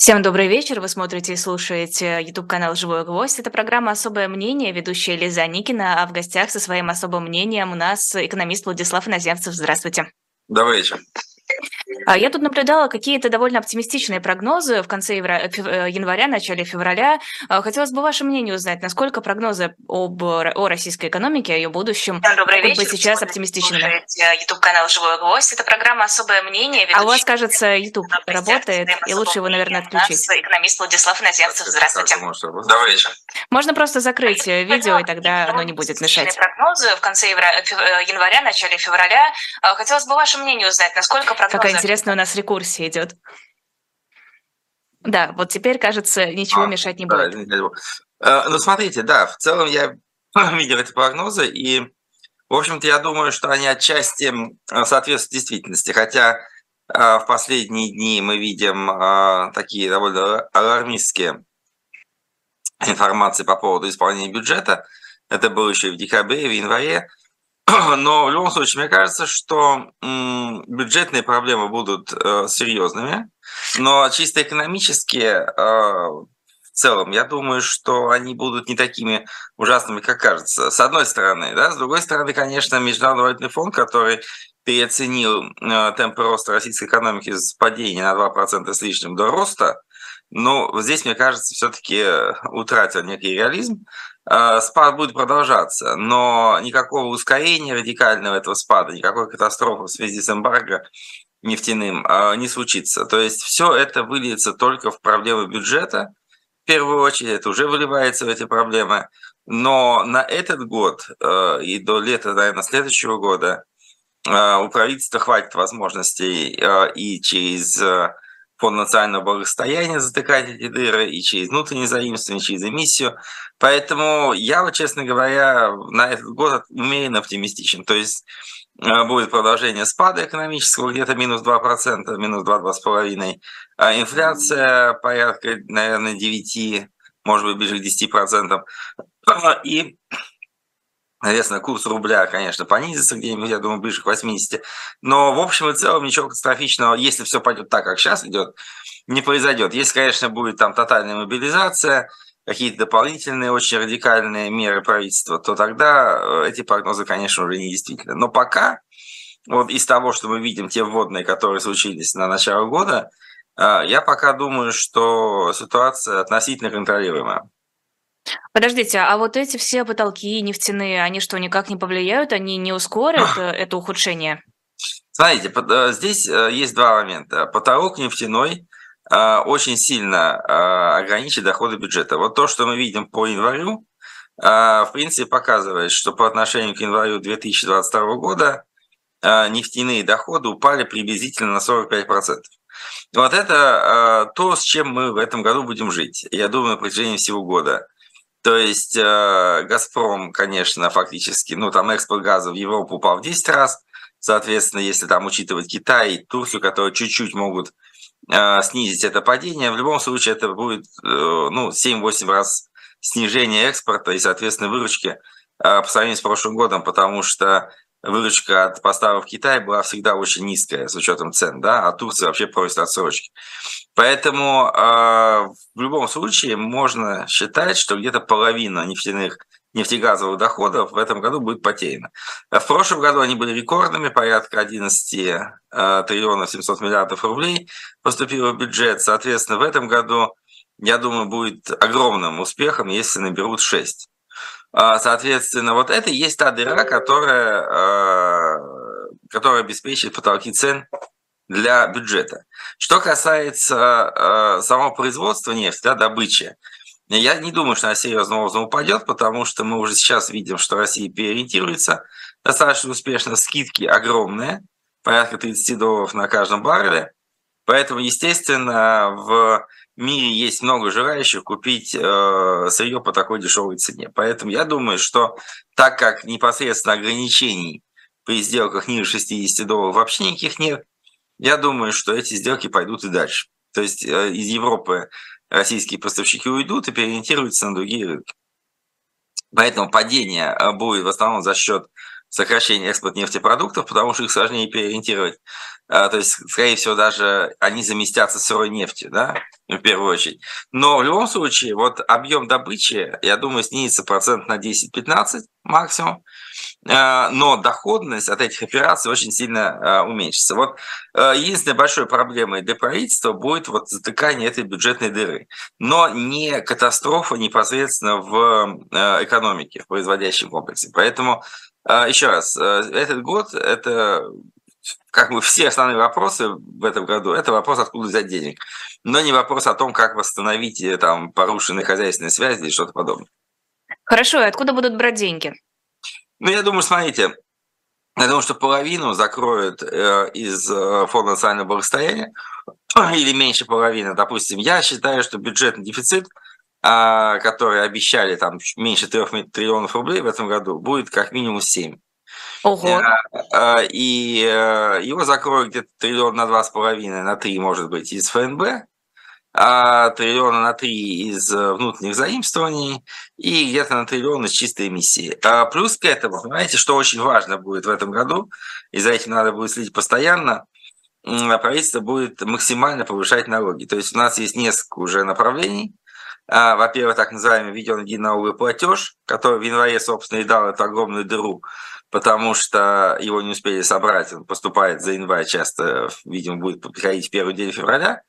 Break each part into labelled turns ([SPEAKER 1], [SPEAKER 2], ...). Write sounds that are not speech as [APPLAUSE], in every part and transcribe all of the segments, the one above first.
[SPEAKER 1] Всем добрый вечер. Вы смотрите и слушаете YouTube-канал «Живой гвоздь». Это программа «Особое мнение», ведущая Лиза Никина, а в гостях со своим особым мнением у нас экономист Владислав Иноземцев. Здравствуйте.
[SPEAKER 2] Добрый вечер.
[SPEAKER 1] А я тут наблюдала какие-то довольно оптимистичные прогнозы в конце э, января, начале февраля. А, хотелось бы ваше мнение узнать, насколько прогнозы об, о российской экономике, о ее будущем
[SPEAKER 3] Добрый
[SPEAKER 1] быть сейчас оптимистичными? YouTube-канал «Живой гвоздь». Это программа «Особое мнение». А у вас, кажется, YouTube работает, и лучше его, наверное, отключить.
[SPEAKER 3] Экономист Владислав Наземцев. Здравствуйте.
[SPEAKER 2] Добрый вечер.
[SPEAKER 1] Можно просто закрыть э, видео, и тогда оно не будет мешать.
[SPEAKER 3] прогнозы в конце э, января, начале февраля. А, хотелось бы ваше мнение узнать, насколько прогнозы...
[SPEAKER 1] Какая интересная у нас рекурсия идет. Да, вот теперь, кажется, ничего а, мешать не будет.
[SPEAKER 2] Да, ну, смотрите, да, в целом я [CLEARS THROAT] видел эти прогнозы, и, в общем-то, я думаю, что они отчасти соответствуют действительности, хотя в последние дни мы видим такие довольно алармистские информации по поводу исполнения бюджета. Это было еще и в декабре, и в январе. [CLEARS THROAT] Но в любом случае, мне кажется, что бюджетные проблемы будут э, серьезными, но чисто экономически э, в целом, я думаю, что они будут не такими ужасными, как кажется. С одной стороны, да, с другой стороны, конечно, Международный валютный фонд, который переоценил э, темпы роста российской экономики с падения на 2% с лишним до роста, но здесь, мне кажется, все-таки утратил некий реализм. Э, спад будет продолжаться, но никакого ускорения радикального этого спада, никакой катастрофы в связи с эмбарго нефтяным э, не случится. То есть все это выльется только в проблемы бюджета. В первую очередь это уже выливается в эти проблемы. Но на этот год э, и до лета, наверное, следующего года у правительства хватит возможностей и через фонд национального благосостояния затыкать эти дыры и через внутреннее заимствование, через эмиссию. Поэтому я, вот, честно говоря, на этот год умеренно оптимистичен. То есть э, будет продолжение спада экономического, где-то минус 2%, минус 2-2,5%. А инфляция порядка, наверное, 9, может быть, ближе к 10%. И Соответственно, курс рубля, конечно, понизится где-нибудь, я думаю, ближе к 80. Но в общем и целом ничего катастрофичного, если все пойдет так, как сейчас идет, не произойдет. Если, конечно, будет там тотальная мобилизация, какие-то дополнительные очень радикальные меры правительства, то тогда э, эти прогнозы, конечно, уже не действительны. Но пока, вот из того, что мы видим, те вводные, которые случились на начало года, э, я пока думаю, что ситуация относительно контролируемая.
[SPEAKER 1] Подождите, а вот эти все потолки нефтяные, они что, никак не повлияют, они не ускорят э, это ухудшение?
[SPEAKER 2] Смотрите, э, здесь э, есть два момента. Потолок нефтяной очень сильно ограничит доходы бюджета. Вот то, что мы видим по январю, в принципе, показывает, что по отношению к январю 2022 года нефтяные доходы упали приблизительно на 45%. Вот это то, с чем мы в этом году будем жить. Я думаю, на протяжении всего года. То есть э, «Газпром», конечно, фактически, ну, там экспорт газа в Европу упал в 10 раз. Соответственно, если там учитывать Китай и Турцию, которые чуть-чуть могут э, снизить это падение, в любом случае это будет э, ну, 7-8 раз снижение экспорта и, соответственно, выручки э, по сравнению с прошлым годом, потому что выручка от поставок в Китай была всегда очень низкая с учетом цен, да, а Турция вообще просит отсрочки. Поэтому э, в любом случае можно считать, что где-то половина нефтяных нефтегазовых доходов в этом году будет потеряна. В прошлом году они были рекордными, порядка 11 э, триллионов 700 миллиардов рублей поступило в бюджет. Соответственно, в этом году, я думаю, будет огромным успехом, если наберут 6. А, соответственно, вот это и есть та дыра, которая, а, которая обеспечит потолки цен для бюджета. Что касается а, самого производства нефти, да, добычи, я не думаю, что она серьезным образом упадет, потому что мы уже сейчас видим, что Россия переориентируется достаточно успешно. Скидки огромные, порядка 30 долларов на каждом барреле. Поэтому, естественно, в мире есть много желающих купить э, сырье по такой дешевой цене. Поэтому я думаю, что так как непосредственно ограничений при сделках ниже 60 долларов вообще никаких нет, я думаю, что эти сделки пойдут и дальше. То есть э, из Европы российские поставщики уйдут и переориентируются на другие рынки. Поэтому падение э, будет в основном за счет сокращение экспорта нефтепродуктов, потому что их сложнее переориентировать. А, то есть, скорее всего, даже они заместятся сырой нефтью, да, в первую очередь. Но в любом случае, вот объем добычи, я думаю, снизится процент на 10-15 максимум. Э, но доходность от этих операций очень сильно э, уменьшится. Вот э, единственной большой проблемой для правительства будет вот затыкание этой бюджетной дыры, но не катастрофа непосредственно в экономике, в производящем комплексе. Поэтому еще раз, этот год – это как бы все основные вопросы в этом году, это вопрос, откуда взять денег, но не вопрос о том, как восстановить там порушенные хозяйственные связи или что-то подобное.
[SPEAKER 1] Хорошо, и откуда будут брать деньги?
[SPEAKER 2] Ну, я думаю, смотрите, я думаю, что половину закроют э, из э, Фонда национального благосостояния, [CLEARS THROAT] или меньше половины. Допустим, я считаю, что бюджетный дефицит, э, который обещали там меньше 3 триллионов рублей в этом году, будет как минимум 7.
[SPEAKER 1] Ого.
[SPEAKER 2] Э, э, и э, его закроют где-то триллион на два с половиной, на три, может быть, из ФНБ, а триллиона на 3 из э, внутренних заимствований и где-то на триллион из чистой эмиссии. А плюс к этому, понимаете, что очень важно будет в этом году, и за этим надо будет следить постоянно, правительство будет максимально повышать налоги. То есть у нас есть несколько уже направлений. А, во-первых, так называемый введен единый налоговый платеж, который в январе, собственно, и дал эту огромную дыру, потому что его не успели собрать. Он поступает за январь часто, видимо, будет приходить в первый день февраля.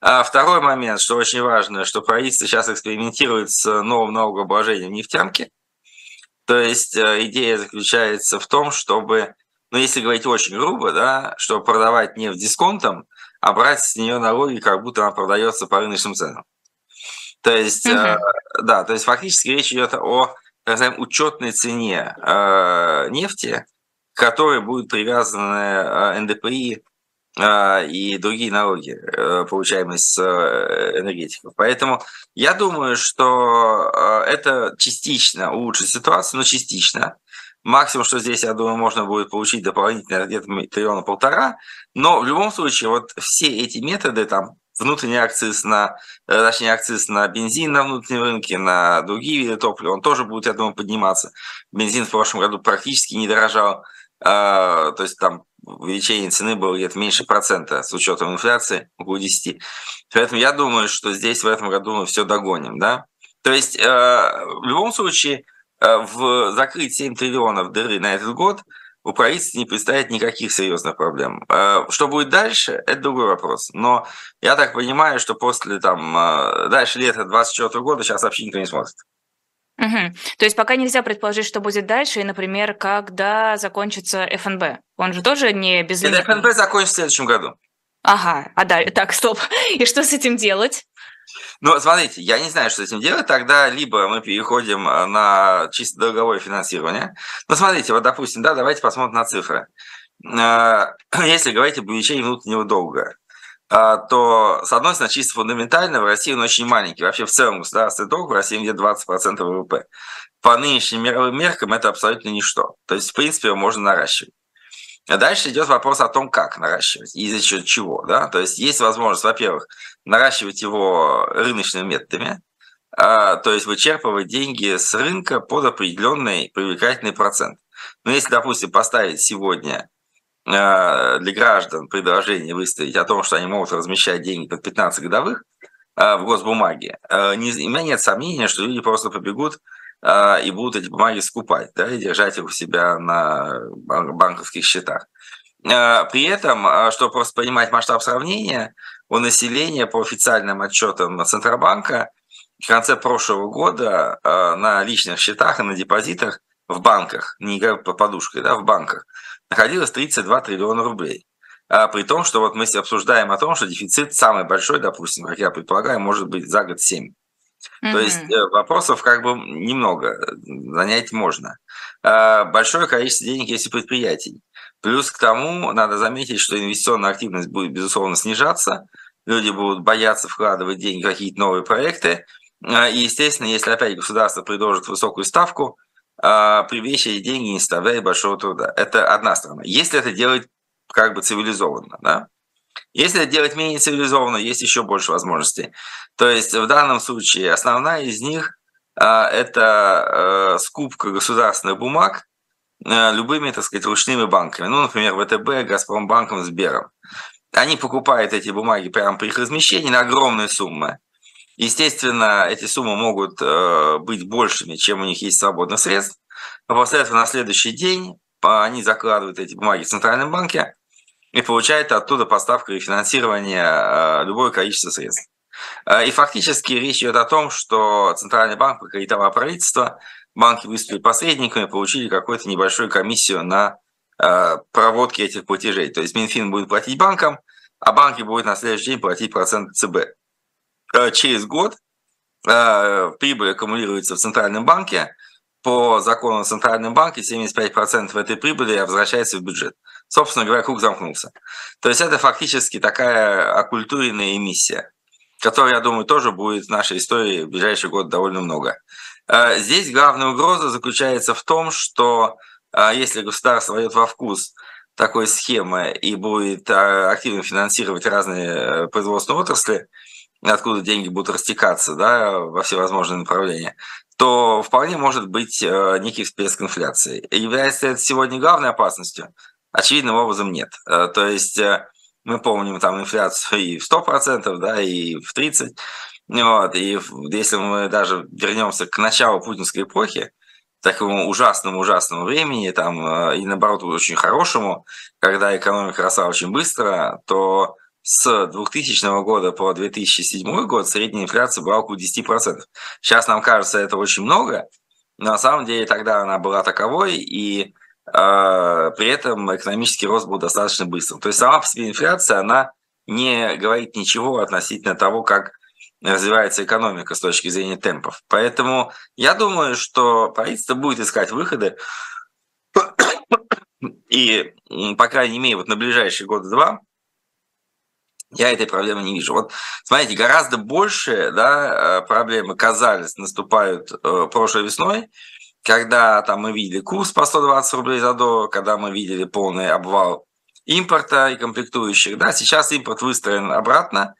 [SPEAKER 2] А второй момент, что очень важно, что правительство сейчас экспериментирует с новым налогообложением нефтянки. То есть э, идея заключается в том, чтобы, ну если говорить очень грубо, да, чтобы продавать нефть дисконтом, а брать с нее налоги, как будто она продается по рыночным ценам. То есть, э, да, то есть фактически речь идет о так называемой учетной цене э, нефти, к которой будет привязаны э, НДПИ и другие налоги, э, получаемые с э, энергетиков. Поэтому я думаю, что э, это частично улучшит ситуацию, но частично. Максимум, что здесь, я думаю, можно будет получить дополнительно где-то триллиона полтора. Но в любом случае, вот все эти методы, там, внутренний акциз на, точнее, акциз на бензин на внутреннем рынке, на другие виды топлива, он тоже будет, я думаю, подниматься. Бензин в прошлом году практически не дорожал. А, то есть там увеличение цены было где-то меньше процента с учетом инфляции, около 10. Поэтому я думаю, что здесь в этом году мы все догоним. Да? То есть э, в любом случае э, в закрыть 7 триллионов дыры на этот год у правительства не представит никаких серьезных проблем. Э, что будет дальше, это другой вопрос. Но я так понимаю, что после там, дальше лета 2024 года сейчас вообще никто не смотрит.
[SPEAKER 1] Угу. То есть пока нельзя предположить, что будет дальше, и, например, когда закончится ФНБ. Он же тоже не без
[SPEAKER 2] Это ФНБ закончится в следующем году.
[SPEAKER 1] Ага, а да, так, стоп. [LAUGHS] И что с этим делать?
[SPEAKER 2] Ну, смотрите, я не знаю, что с этим делать. Тогда либо мы переходим э, на чисто долговое финансирование. Ну, смотрите, вот, допустим, да, давайте посмотрим на цифры. Э, [CLEARS THROAT] если говорить об увеличении внутреннего долга, а, то, с одной стороны, чисто фундаментально в России он очень маленький. Вообще в целом государственный долг в России где 20% ВВП. По нынешним мировым меркам это абсолютно ничто. То есть, в принципе, его можно наращивать. А дальше идет вопрос о том, как наращивать и за счет чего. Да? То есть есть возможность, во-первых, наращивать его рыночными методами, а, то есть вычерпывать деньги с рынка под определенный привлекательный процент. Но если, допустим, поставить сегодня Э, для граждан предложение выставить о том, что они могут размещать деньги под 15 годовых э, в госбумаге, у меня нет сомнения, что люди просто побегут и будут эти бумаги скупать, да, и держать их у себя на банковских счетах. При этом, чтобы просто понимать масштаб сравнения, у населения по официальным отчетам Центробанка в конце прошлого года на личных счетах и на депозитах в банках, не по подушкой, да, в банках, находилось 32 триллиона рублей. А при том, что вот мы обсуждаем о том, что дефицит самый большой, допустим, как я предполагаю, может быть за год 7. Mm-hmm. То есть э, вопросов как бы немного, занять можно. А большое количество денег есть у предприятий. Плюс к тому надо заметить, что инвестиционная активность будет, безусловно, снижаться. Люди будут бояться вкладывать деньги в какие-то новые проекты. А, и, естественно, если опять государство предложит высокую ставку, а, привлечь эти деньги не составляет большого труда. Это одна сторона. Если это делать как бы цивилизованно, да? Если это делать менее цивилизованно, есть еще больше возможностей. То есть в данном случае основная из них а, это а, скупка государственных бумаг любыми, так сказать, ручными банками. Ну, например, ВТБ, Газпромбанком, Сбером. Они покупают эти бумаги прямо при их размещении на огромные суммы. Естественно, эти суммы могут быть большими, чем у них есть свободных средств. А после этого на следующий день они закладывают эти бумаги в Центральном банке и получают оттуда поставку и финансирование любое количество средств. И фактически речь идет о том, что Центральный банк покредитовал правительство, банки выступили посредниками, получили какую-то небольшую комиссию на проводке этих платежей. То есть Минфин будет платить банкам, а банки будут на следующий день платить процент ЦБ. Через год прибыль аккумулируется в Центральном банке, по закону о Центральном банке 75% этой прибыли возвращается в бюджет. Собственно говоря, круг замкнулся. То есть это фактически такая оккультуренная эмиссия, которой, я думаю, тоже будет в нашей истории в ближайший год довольно много. Э, здесь главная угроза заключается в том, что э, если государство войдет во вкус такой схемы и будет э, активно финансировать разные производственные отрасли, откуда деньги будут растекаться да, во всевозможные направления, то вполне может быть э, некий всплеск инфляции. Является это сегодня главной опасностью? Очевидным образом нет. Э, то есть э, мы помним там инфляцию и в 100%, да, и в 30%. Вот, и если мы даже вернемся к началу путинской эпохи, такому ужасному-ужасному времени, там, и наоборот, очень хорошему, когда экономика росла очень быстро, то с 2000 года по 2007 год средняя инфляция была около 10%. Сейчас нам кажется это очень много, но на самом деле тогда она была таковой, и э, при этом экономический рост был достаточно быстрым. То есть сама по себе инфляция, она не говорит ничего относительно того, как развивается экономика с точки зрения темпов. Поэтому я думаю, что правительство будет искать выходы, и, по крайней мере, вот на ближайшие годы два я этой проблемы не вижу. Вот смотрите, гораздо больше да, э, проблемы казались, наступают э, прошлой весной, когда там мы видели курс по 120 рублей за доллар, когда мы видели полный обвал импорта и комплектующих. Да, сейчас импорт выстроен обратно.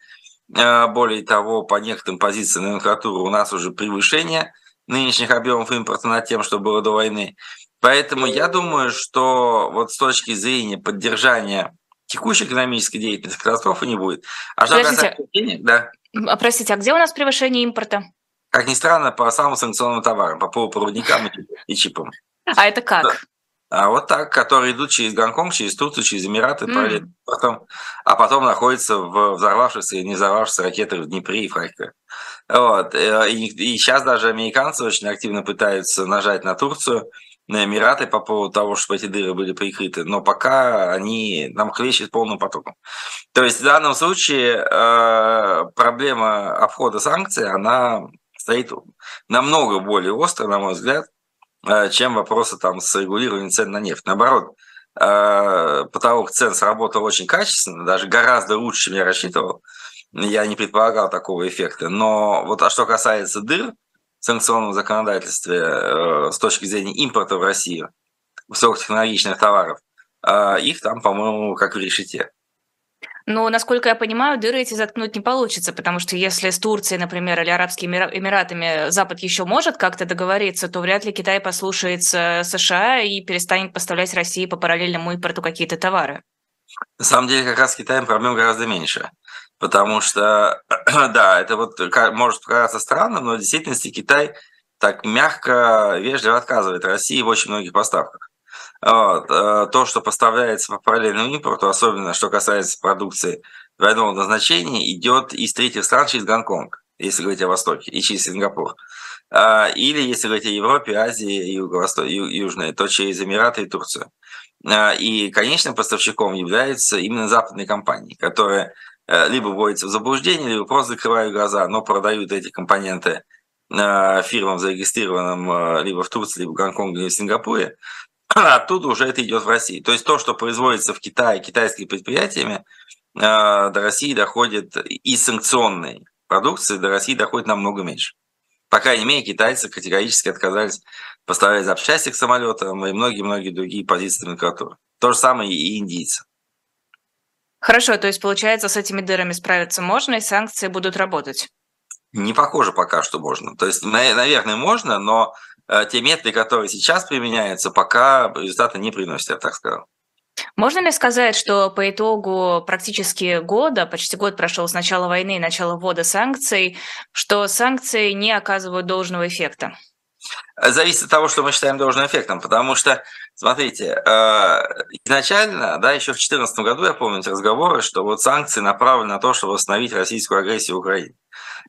[SPEAKER 2] Э, более того, по некоторым позициям номенклатуры у нас уже превышение нынешних объемов импорта над тем, что было до войны. Поэтому я думаю, что вот с точки зрения поддержания текущей экономической деятельности катастрофы не будет.
[SPEAKER 1] А что касается да. А, простите, а где у нас превышение импорта?
[SPEAKER 2] Как ни странно, по самым санкционным товарам, по полупроводникам и чипам.
[SPEAKER 1] А это как? Да.
[SPEAKER 2] А вот так, которые идут через Гонконг, через Турцию, через Эмираты, mm. потом, а потом находятся в взорвавшихся и не взорвавшихся ракетах в Днепре и в Харькове. Вот. Э, и, и сейчас даже американцы очень активно пытаются нажать на Турцию, на Эмираты по поводу того, чтобы эти дыры были прикрыты, но пока они нам хлещут полным потоком. То есть в данном случае э, проблема обхода санкций, она стоит намного более остро, на мой взгляд, э, чем вопросы там с регулированием цен на нефть. Наоборот, э, потолок цен сработал очень качественно, даже гораздо лучше, чем я рассчитывал. Я не предполагал такого эффекта. Но вот а что касается дыр, санкционном законодательстве э, с точки зрения импорта в Россию высокотехнологичных товаров, их там, по-моему, как в решете.
[SPEAKER 1] Но, насколько я понимаю, дыры эти заткнуть не получится, потому что если с Турцией, например, или Арабскими Эмиратами Запад еще может как-то договориться, то вряд ли Китай послушается США и перестанет поставлять России по параллельному импорту какие-то товары.
[SPEAKER 2] На самом деле, как раз с Китаем проблем гораздо меньше. Потому что, [CLEARS THROAT] да, это вот может показаться странным, но в действительности Китай так мягко, вежливо отказывает России в очень многих поставках. Вот. Э, то, что поставляется по параллельному импорту, особенно что касается продукции двойного назначения, идет из третьих стран через Гонконг, если говорить о Востоке, и через Сингапур. А, или, если говорить о Европе, Азии, Юго-Восток, Южной, то через Эмираты и Турцию. А, и конечным поставщиком являются именно западные компании, которые Э, либо вводятся в заблуждение, либо просто закрывают глаза, но продают эти компоненты э, фирмам, зарегистрированным либо в Турции, либо в Гонконге, либо в Сингапуре, оттуда уже это идет в Россию. То есть то, что производится в Китае китайскими предприятиями, до России доходит и санкционной продукции до России доходит намного меньше. По крайней мере, китайцы категорически отказались поставлять запчасти к самолетам и многие-многие другие позиции номенклатуры. То же самое и индийцы.
[SPEAKER 1] Хорошо, то есть, получается, с этими дырами справиться можно, и санкции будут работать?
[SPEAKER 2] Не похоже пока, что можно. То есть, наверное, можно, но те методы, которые сейчас применяются, пока результаты не приносят, я так сказал.
[SPEAKER 1] Можно ли сказать, что по итогу практически года, почти год прошел с начала войны и начала ввода санкций, что санкции не оказывают должного эффекта?
[SPEAKER 2] Зависит от того, что мы считаем должным эффектом, потому что, смотрите, э, изначально, да, еще в 2014 году, я помню эти разговоры, что вот санкции направлены на то, чтобы восстановить российскую агрессию в Украине.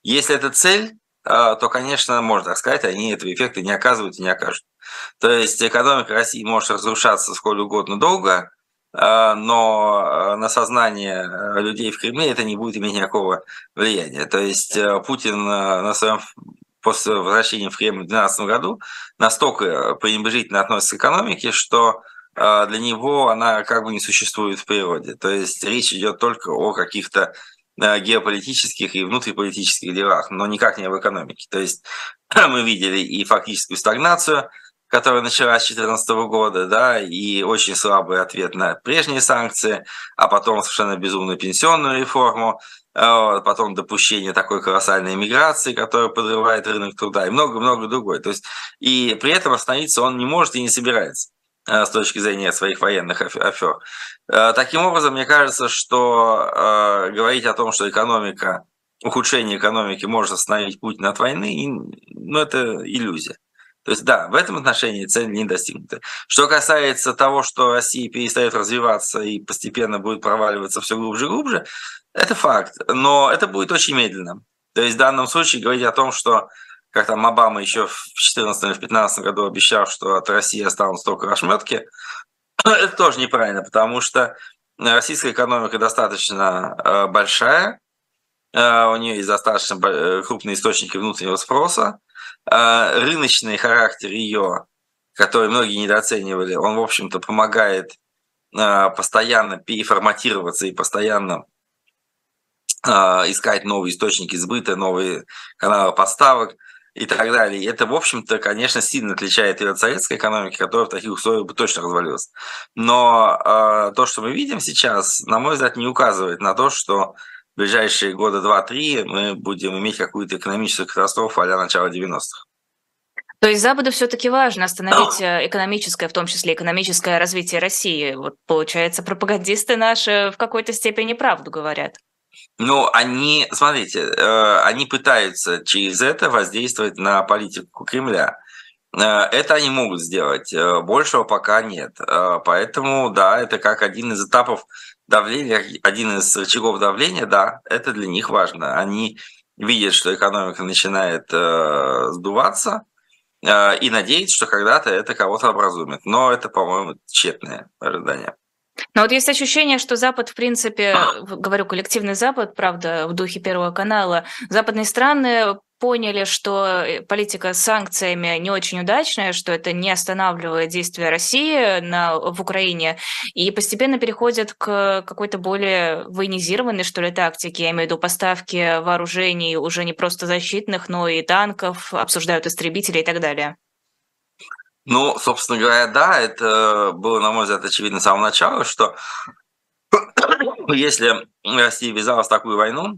[SPEAKER 2] Если это цель, э, то, конечно, можно так сказать, они этого эффекта не оказывают и не окажут. То есть экономика России может разрушаться сколь угодно долго, э, но на сознание людей в Кремле это не будет иметь никакого влияния. То есть Путин на своем после возвращения в Кремль в 2012 году настолько пренебрежительно относится к экономике, что для него она как бы не существует в природе. То есть речь идет только о каких-то геополитических и внутриполитических делах, но никак не об экономике. То есть [CLEARS THROAT] мы видели и фактическую стагнацию, которая началась с 2014 года, да, и очень слабый ответ на прежние санкции, а потом совершенно безумную пенсионную реформу, а, потом допущение такой колоссальной миграции, которая подрывает рынок труда и много-много другое. То есть, и при этом остановиться он не может и не собирается с точки зрения своих военных афер. А, таким образом, мне кажется, что говорить о том, что экономика, ухудшение экономики может остановить Путин от войны, ну, это иллюзия. То есть, да, в этом отношении цель не достигнута. Что касается того, что Россия перестает развиваться и постепенно будет проваливаться все глубже и глубже, это факт, но это будет очень медленно. То есть в данном случае говорить о том, что как там Обама еще в 2014 или в 2015 году обещал, что от России останутся только ошметки, [CLEARS THROAT] это тоже неправильно, потому что российская экономика достаточно э, большая, э, у нее есть достаточно э, крупные источники внутреннего спроса, рыночный характер ее, который многие недооценивали, он, в общем-то, помогает постоянно переформатироваться и постоянно искать новые источники сбыта, новые каналы поставок и так далее. И это, в общем-то, конечно, сильно отличает ее от советской экономики, которая в таких условиях бы точно развалилась. Но э, то, что мы видим сейчас, на мой взгляд, не указывает на то, что в ближайшие года два-три мы будем иметь какую-то экономическую катастрофу а начала 90-х.
[SPEAKER 1] То есть Западу все-таки важно остановить э, экономическое, в том числе экономическое развитие России. Вот получается, пропагандисты наши в какой-то степени правду говорят.
[SPEAKER 2] Ну, они, смотрите, э, они пытаются через это воздействовать на политику Кремля. Э, это они могут сделать, э, большего пока нет. Поэтому, да, это как один из этапов давления, один из рычагов давления, да, это для них важно. Они видят, что экономика начинает сдуваться, и надеются, что когда-то это кого-то образумит. Но это, по-моему, тщетное ожидание.
[SPEAKER 1] Но вот есть ощущение, что Запад, в принципе, говорю, коллективный Запад, правда, в духе Первого канала, западные страны поняли, что э, политика с санкциями не очень удачная, что это не останавливает действия России на, в Украине, и постепенно переходят к какой-то более военизированной, что ли, тактике. Я имею в виду поставки вооружений уже не просто защитных, но и танков, обсуждают истребители и так далее.
[SPEAKER 2] Ну, собственно говоря, да, это было, на мой взгляд, очевидно с самого начала, что если Россия ввязалась в такую войну,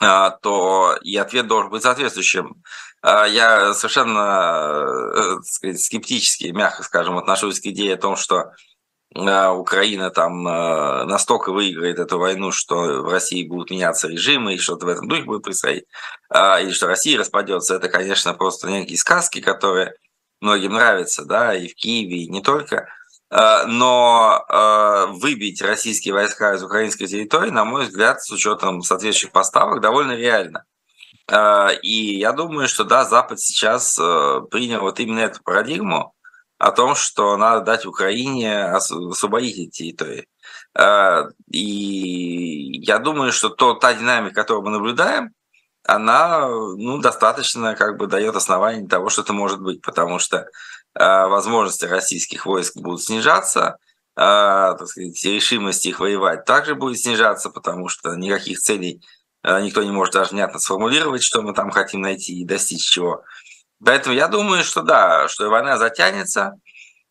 [SPEAKER 2] а, то и ответ должен быть соответствующим. А, я совершенно э, сказать, скептически, мягко скажем, отношусь к идее о том, что а, Украина там э, настолько выиграет эту войну, что в России будут меняться режимы и что-то в этом духе будет происходить, или что Россия распадется. Это, конечно, просто некие сказки, которые многим нравится, да, и в Киеве, и не только. Э, но э, выбить российские войска из украинской территории, на мой взгляд, с учетом соответствующих поставок, довольно реально. Э, и я думаю, что да, Запад сейчас принял вот именно эту парадигму о том, что надо дать Украине освободить эти территории. И я думаю, что то, та динамика, которую мы наблюдаем, она ну, достаточно как бы дает основание того, что это может быть, потому что э, возможности российских войск будут снижаться, э, так сказать, решимость их воевать также будет снижаться, потому что никаких целей э, никто не может даже внятно сформулировать, что мы там хотим найти и достичь чего. Поэтому я думаю, что да, что война затянется,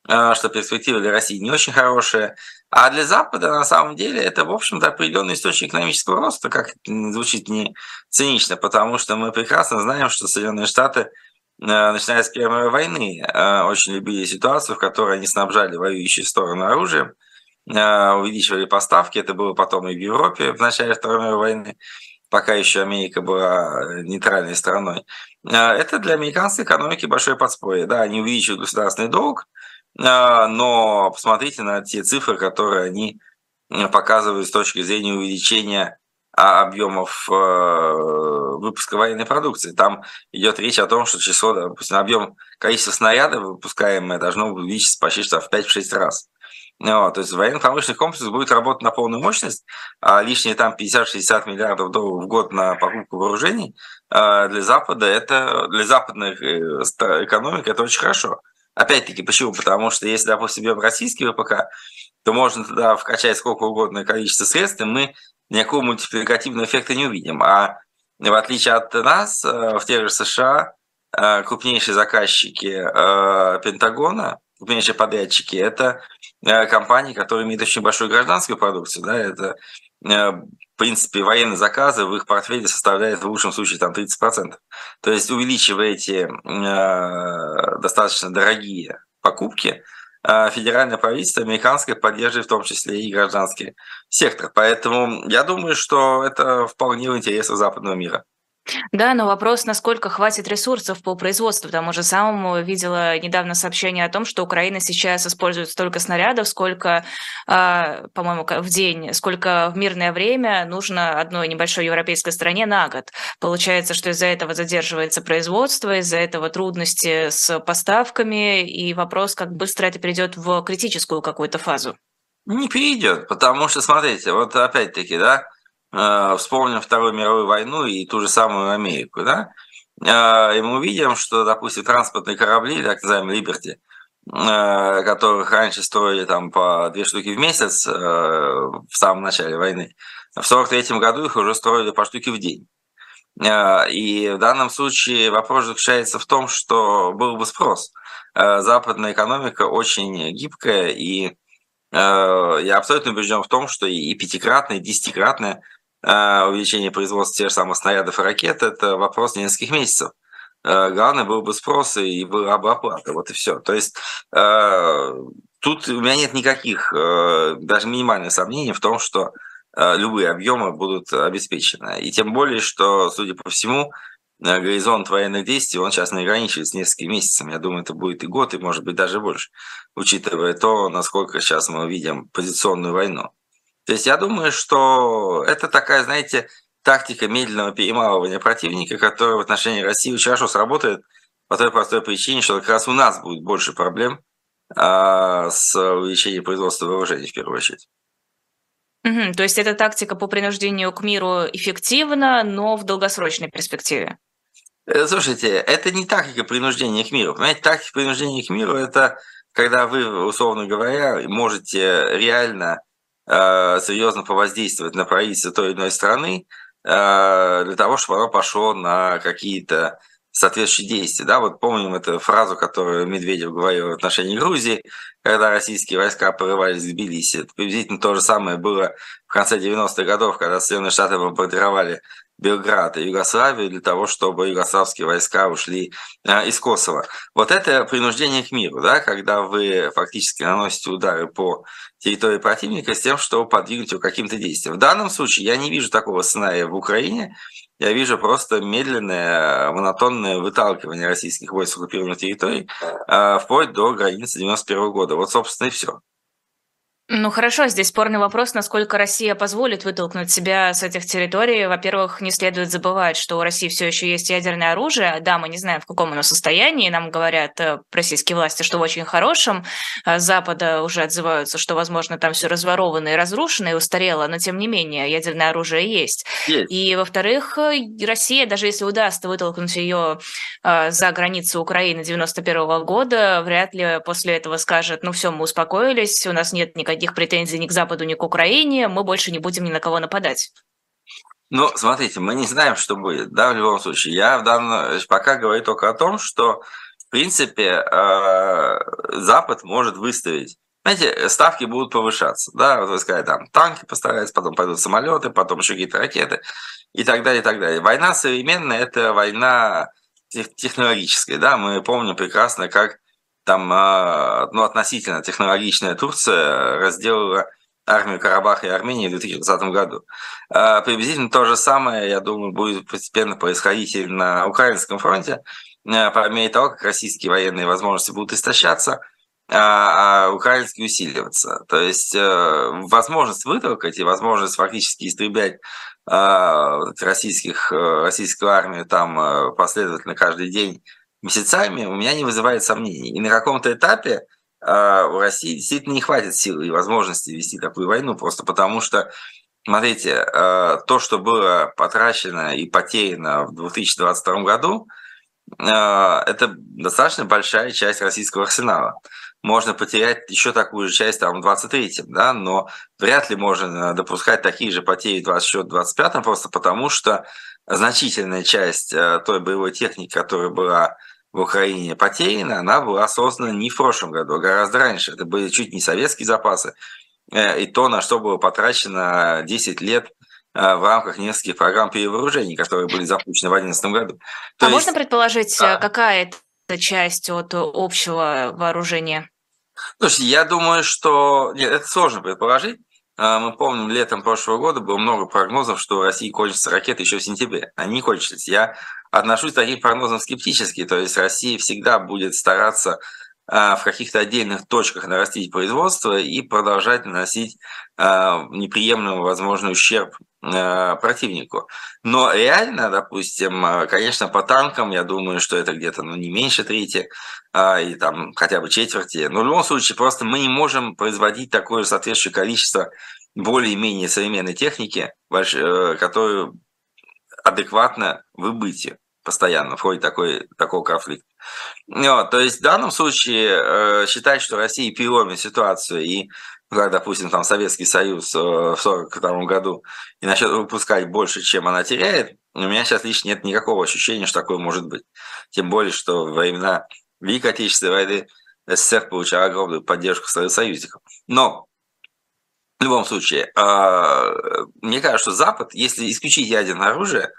[SPEAKER 2] э, что перспективы для России не очень хорошие, а для Запада, на самом деле, это, в общем-то, определенный источник экономического роста, как звучит не цинично, потому что мы прекрасно знаем, что Соединенные Штаты начиная с Первой войны, очень любили ситуацию, в которой они снабжали воюющие стороны оружием, увеличивали поставки. Это было потом и в Европе в начале Второй мировой войны, пока еще Америка была нейтральной страной. Это для американской экономики большое подспорье. Да, они увеличивают государственный долг, но посмотрите на те цифры, которые они показывают с точки зрения увеличения а, объемов э, выпуска военной продукции. Там идет речь о том, что число, допустим, объем количества снарядов, выпускаемое, должно увеличиться почти что в 5-6 раз. Вот, то есть военно-промышленный комплекс будет работать на полную мощность, а лишние там 50-60 миллиардов долларов в год на покупку вооружений э, для Запада, это для западных э, экономик это очень хорошо. Опять-таки, почему? Потому что если, допустим, берем российский ВПК, то можно туда вкачать сколько угодно количество средств, и мы никакого мультипликативного эффекта не увидим. А в отличие от нас, э, в тех же США э, крупнейшие заказчики э, Пентагона, крупнейшие подрядчики, это компании, которые имеют очень большую гражданскую продукцию. Да, это, в принципе, военные заказы в их портфеле составляют в лучшем случае там, 30%. То есть увеличивая эти достаточно дорогие покупки, а, федеральное правительство американское поддерживает в том числе и гражданский сектор. Поэтому я думаю, что это вполне в интересах западного мира.
[SPEAKER 1] Да, но вопрос, насколько хватит ресурсов по производству. Тому же самому видела недавно сообщение о том, что Украина сейчас использует столько снарядов, сколько, э, по-моему, в день, сколько в мирное время нужно одной небольшой европейской стране на год. Получается, что из-за этого задерживается производство, из-за этого трудности с поставками, и вопрос, как быстро это перейдет в критическую какую-то фазу.
[SPEAKER 2] Не перейдет, потому что, смотрите, вот опять-таки, да, вспомним Вторую мировую войну и ту же самую Америку, да, э, и мы увидим, что, допустим, транспортные корабли, так называемые Либерти, э, которых раньше строили там по две штуки в месяц в самом начале войны, в 1943 году их уже строили по штуке в день. И в данном случае вопрос заключается в том, что был бы спрос. Западная экономика очень гибкая, и я абсолютно убежден в том, что и пятикратная, и десятикратная увеличение производства тех же самых снарядов и ракет – это вопрос нескольких месяцев. А, главное был бы спрос и была бы оплата, вот и все. То есть а, тут у меня нет никаких, даже минимальных сомнений в том, что любые объемы будут обеспечены. И тем более, что, судя по всему, горизонт военных действий, он сейчас не ограничивается несколькими месяцами. Я думаю, это будет и год, и может быть даже больше, учитывая то, насколько сейчас мы видим позиционную войну. То есть я думаю, что это такая, знаете, тактика медленного перемалывания противника, которая в отношении России очень хорошо сработает по той простой причине, что как раз у нас будет больше проблем а, с увеличением производства вооружений в первую очередь.
[SPEAKER 1] Угу, то есть эта тактика по принуждению к миру эффективна, но в долгосрочной перспективе.
[SPEAKER 2] Э, слушайте, это не тактика принуждения к миру. Понимаете, тактика принуждения к миру – это когда вы, условно говоря, можете реально серьезно повоздействовать на правительство той или иной страны э, для того, чтобы оно пошло на какие-то соответствующие действия. Да, вот помним эту фразу, которую Медведев говорил в отношении Грузии, когда российские войска порывались в Тбилиси. Это приблизительно то же самое было в конце 90-х годов, когда Соединенные Штаты бомбардировали Белград и Югославию для того, чтобы югославские войска ушли э, из Косово. Вот это принуждение к миру, да, когда вы фактически наносите удары по территории противника с тем, чтобы подвигнуть его каким-то действием. В данном случае я не вижу такого сценария в Украине, я вижу просто медленное, монотонное выталкивание российских войск с оккупированных территорий э, вплоть до границы 91 года. Вот, собственно, и все.
[SPEAKER 1] Ну хорошо, здесь спорный вопрос, насколько Россия позволит вытолкнуть себя с этих территорий. Во-первых, не следует забывать, что у России все еще есть ядерное оружие. Да, мы не знаем, в каком оно состоянии. Нам говорят э, российские власти, что в очень хорошем. С Запада уже отзываются, что, возможно, там все разворовано и разрушено, и устарело, но тем не менее ядерное оружие есть. есть. И, во-вторых, э, Россия, даже если удастся вытолкнуть ее э, за границу Украины 91 -го года, вряд ли после этого скажет, ну все, мы успокоились, у нас нет никаких никаких претензий ни к Западу, ни к Украине, мы больше не будем ни на кого нападать.
[SPEAKER 2] Ну, смотрите, мы не знаем, что будет, да, в любом случае. Я в данном, пока говорю только о том, что, в принципе, э, Запад может выставить знаете, ставки будут повышаться, да, вот вы сказали, там танки постараются, потом пойдут самолеты, потом еще какие-то ракеты и так далее, и так далее. Война современная – это война технологической, да, мы помним прекрасно, как там а, ну, относительно технологичная Турция разделала армию Карабаха и Армении в 2020 году. А, приблизительно то же самое, я думаю, будет постепенно происходить и на Украинском фронте, а, по мере того, как российские военные возможности будут истощаться, а украинские усиливаться. То есть э, возможность вытолкать и возможность фактически истреблять российских, э, российскую армию там э, последовательно каждый день месяцами, у меня не вызывает сомнений. И на каком-то этапе э, у России действительно не хватит силы и возможности вести такую войну, просто потому что, смотрите, э, то, что было потрачено и потеряно в 2022 году, э, это достаточно большая часть российского арсенала. Можно потерять еще такую же часть там, в 23-м, да, но вряд ли можно допускать такие же потери в 24-25, просто потому что значительная часть той боевой техники, которая была в Украине потеряна, она была создана не в прошлом году, а гораздо раньше. Это были чуть не советские запасы. Э, и то, на что было потрачено 10 лет э, в рамках нескольких программ перевооружений, которые были запущены в 2011 году.
[SPEAKER 1] То а есть... можно предположить, да. какая это часть от общего вооружения?
[SPEAKER 2] Слушайте, я думаю, что... Нет, это сложно предположить. Мы помним, летом прошлого года было много прогнозов, что у России кончатся ракеты еще в сентябре. Они кончились. Я отношусь к таким прогнозам скептически. То есть Россия всегда будет стараться а, в каких-то отдельных точках нарастить производство и продолжать наносить а, неприемлемый возможный ущерб а, противнику. Но реально, допустим, конечно, по танкам, я думаю, что это где-то ну, не меньше трети, и там хотя бы четверти. Но в любом случае, просто мы не можем производить такое соответствующее количество более-менее современной техники, э, которую адекватно выбытию постоянно в ходе такой, такого конфликта. Вот, то есть в данном случае э, считать, что Россия переломит ситуацию и как, допустим, там Советский Союз э, в 1942 году и начнет выпускать больше, чем она теряет, у меня сейчас лично нет никакого ощущения, что такое может быть. Тем более, что во времена Великой Отечественной войны СССР получал огромную поддержку своих союзников. Но в любом случае, э, мне кажется, что Запад, если исключить ядерное оружие,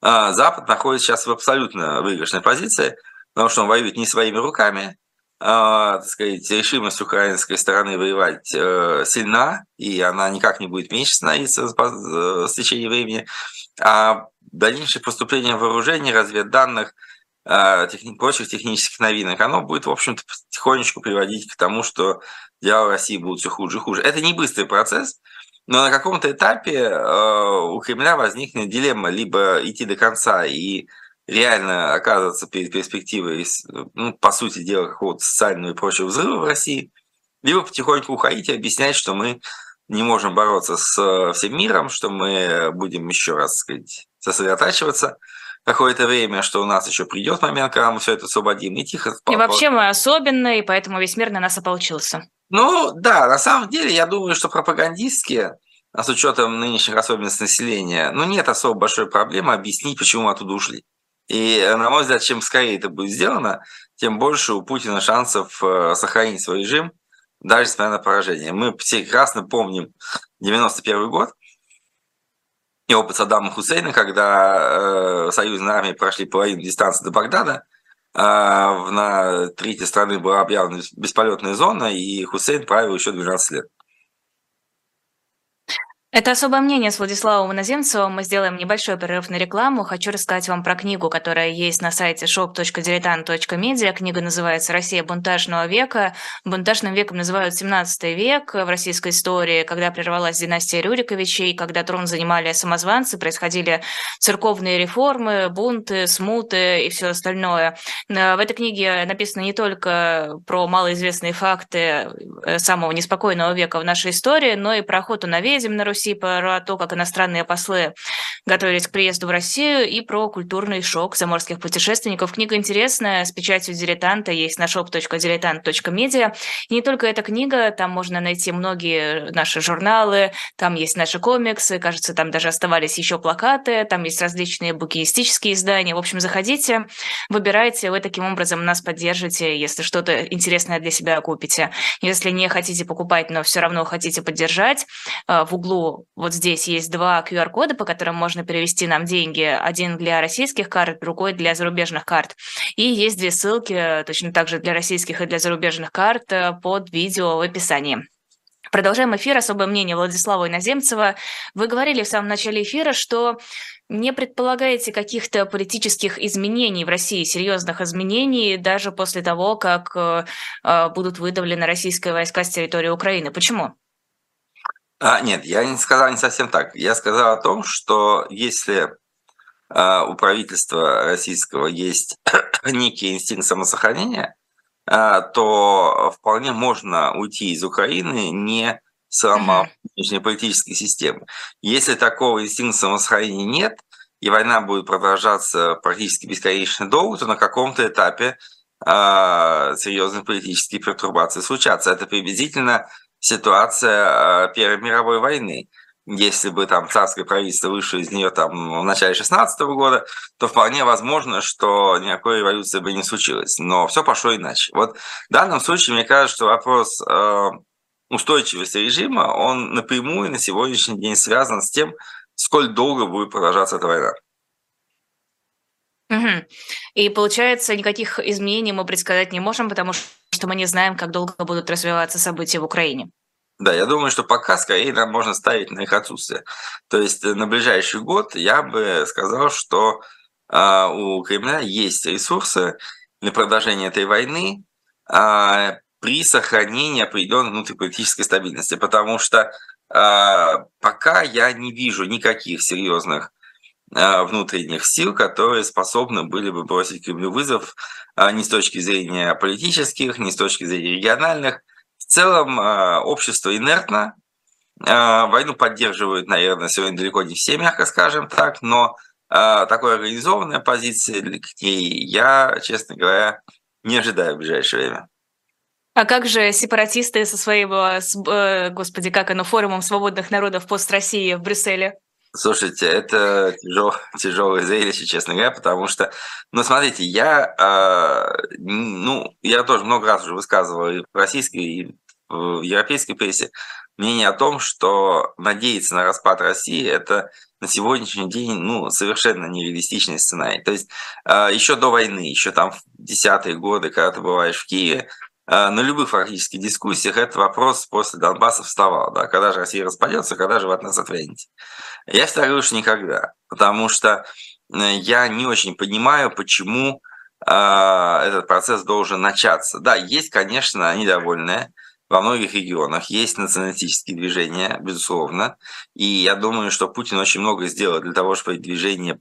[SPEAKER 2] Запад находится сейчас в абсолютно выигрышной позиции, потому что он воюет не своими руками, а, так сказать, решимость украинской стороны воевать э, сильна, и она никак не будет меньше становиться с течением времени. А дальнейшее поступление вооружений, разведданных, э, техни- прочих технических новинок, оно будет, в общем-то, потихонечку приводить к тому, что дела России будут все хуже и хуже. Это не быстрый процесс, но на каком-то этапе э, у Кремля возникнет дилемма либо идти до конца и реально оказываться перед перспективой, ну, по сути дела, какого-то социального и прочего взрыва в России, либо потихоньку уходить и объяснять, что мы не можем бороться с всем миром, что мы будем еще раз, так сказать, сосредотачиваться какое-то время, что у нас еще придет момент, когда мы все это освободим, и тихо...
[SPEAKER 1] И вообще мы особенные, поэтому весь мир на нас ополчился.
[SPEAKER 2] Ну, да, на самом деле, я думаю, что пропагандистски, а с учетом нынешних особенностей населения, ну, нет особо большой проблемы объяснить, почему мы оттуда ушли. И, на мой взгляд, чем скорее это будет сделано, тем больше у Путина шансов э, сохранить свой режим, даже несмотря на поражение. Мы прекрасно помним 91 год и опыт Саддама Хусейна, когда э, союзные армии прошли половину дистанции до Багдада – на третьей страны была объявлена бесполетная зона, и Хусейн правил еще 12 лет.
[SPEAKER 1] Это особое мнение с Владиславом Иноземцевым. Мы сделаем небольшой перерыв на рекламу. Хочу рассказать вам про книгу, которая есть на сайте shop.diletant.media. Книга называется «Россия бунтажного века». Бунтажным веком называют 17 век в российской истории, когда прервалась династия Рюриковичей, когда трон занимали самозванцы, происходили церковные реформы, бунты, смуты и все остальное. Э, в этой книге написано не только про малоизвестные факты э, самого неспокойного века в нашей истории, но и про охоту на ведьм на Руси, про то, как иностранные послы готовились к приезду в Россию, и про культурный шок заморских путешественников. Книга интересная, с печатью дилетанта, есть на shop.diletant.media. И не только эта книга, там можно найти многие наши журналы, там есть наши комиксы, кажется, там даже оставались еще плакаты, там есть различные букинистические издания. В общем, заходите, выбирайте, вы таким образом нас поддержите, если что-то интересное для себя купите. Если не хотите покупать, но все равно хотите поддержать, э, в углу вот здесь есть два QR-кода, по которым можно перевести нам деньги. Один для российских карт, другой для зарубежных карт. И есть две ссылки, точно так же для российских и для зарубежных карт, э, под видео в описании. Продолжаем эфир. Особое мнение Владислава Иноземцева. Вы говорили в самом начале эфира, что не предполагаете каких-то политических изменений в России, серьезных изменений, даже после того, как э, э, будут выдавлены российские войска с территории Украины. Почему?
[SPEAKER 2] А, нет, я не сказал не совсем так. Я сказал о том, что если э, у правительства российского есть [COUGHS] некий инстинкт самосохранения, э, то вполне можно уйти из Украины не сломав внешнеполитической системы. Если такого инстинкта самосохранения нет, и война будет продолжаться практически бесконечно долго, то на каком-то этапе э, серьезные политические пертурбации случатся. Это приблизительно ситуация э, Первой мировой войны. Если бы там царское правительство вышло из нее там в начале 16 года, то вполне возможно, что никакой революции бы не случилось. Но все пошло иначе. Вот в данном случае, мне кажется, что вопрос э, устойчивости режима, он напрямую на сегодняшний день связан с тем, сколь долго будет продолжаться эта война.
[SPEAKER 1] Угу. И получается, никаких изменений мы предсказать не можем, потому что мы не знаем, как долго будут развиваться события в Украине.
[SPEAKER 2] Да, я думаю, что пока скорее нам можно ставить на их отсутствие. То есть на ближайший год я бы сказал, что э, у Кремля есть ресурсы для продолжения этой войны, э, при сохранении определенной внутриполитической стабильности, потому что э, пока я не вижу никаких серьезных э, внутренних сил, которые способны были бы бросить Кремлю вызов э, ни с точки зрения политических, ни с точки зрения региональных. В целом э, общество инертно, войну поддерживают, наверное, сегодня далеко не все, мягко скажем так, но такой организованной позиции к ней я, честно говоря, не ожидаю в ближайшее время.
[SPEAKER 1] А как же сепаратисты со своим, э, господи, как оно, форумом свободных народов пост России в Брюсселе?
[SPEAKER 2] Слушайте, это тяжел, [LAUGHS] тяжелое зрелище, честно говоря, потому что, ну, смотрите, я, э, ну, я тоже много раз уже высказывал и в российской, и в европейской прессе мнение о том, что надеяться на распад России – это на сегодняшний день ну, совершенно нереалистичный сценарий. То есть э, еще до войны, еще там в десятые годы, когда ты бываешь в Киеве, на любых фактически дискуссиях этот вопрос после Донбасса вставал. Да, когда же Россия распадется, когда же вы от нас отвянете. Я всегда говорю, что никогда. Потому что э, я не очень понимаю, почему э, этот процесс должен начаться. Да, есть, конечно, недовольные, во многих регионах есть националистические движения, безусловно. И я думаю, что Путин очень много сделал для того, чтобы эти движения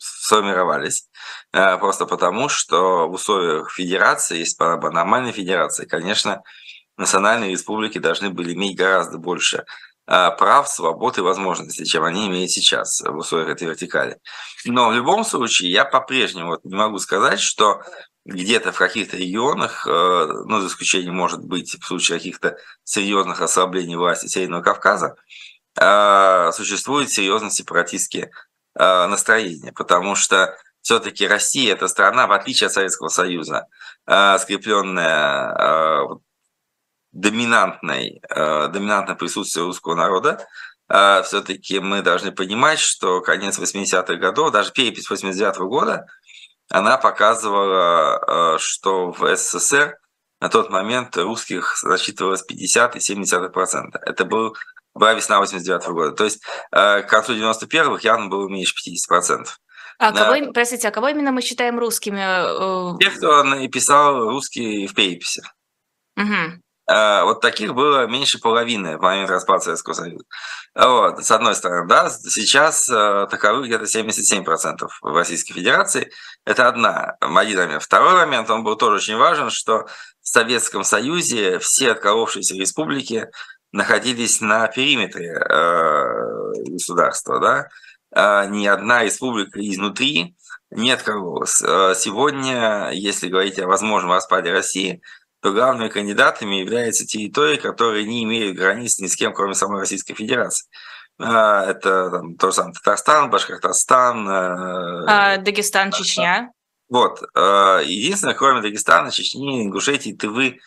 [SPEAKER 2] сформировались. Э, просто потому, что в условиях федерации, если бы нормальной федерации, конечно, национальные республики должны были иметь гораздо больше э, прав, свобод и возможностей, чем они имеют сейчас в условиях этой вертикали. Но в любом случае я по-прежнему вот не могу сказать, что где-то в каких-то регионах, э, ну, за исключением, может быть, в случае каких-то серьезных ослаблений власти Северного Кавказа, э, существуют серьезные сепаратистские э, настроения, потому что все-таки Россия – это страна, в отличие от Советского Союза, скрепленная доминантной, доминантное присутствие русского народа, все-таки мы должны понимать, что конец 80-х годов, даже перепись 89 -го года – она показывала, э, что в СССР на тот момент русских насчитывалось 50 и 70%. Это был, была весна 89 года. То есть э, к концу 91-х явно было меньше 50%.
[SPEAKER 1] А кого, простите, а кого именно мы считаем русскими?
[SPEAKER 2] Э, Тех, кто писал русский в переписи. Угу. Э, вот таких было меньше половины в момент распада Советского Союза. Вот, с одной стороны, да, сейчас э, таковых где-то 77% в Российской Федерации. Это одна, один момент. Второй момент, он был тоже очень важен, что в Советском Союзе все отколовшиеся республики находились на периметре э, государства, да, ни одна республика изнутри не откололась. Сегодня, если говорить о возможном распаде России, то главными кандидатами являются территории, которые не имеют границ ни с кем, кроме самой Российской Федерации. А, это там, то же самое Татарстан, Башкортостан.
[SPEAKER 1] Э, а, Дагестан, Чечня.
[SPEAKER 2] Вот. Э, единственное, кроме Дагестана, Чечни, Ингушетии, Тывы,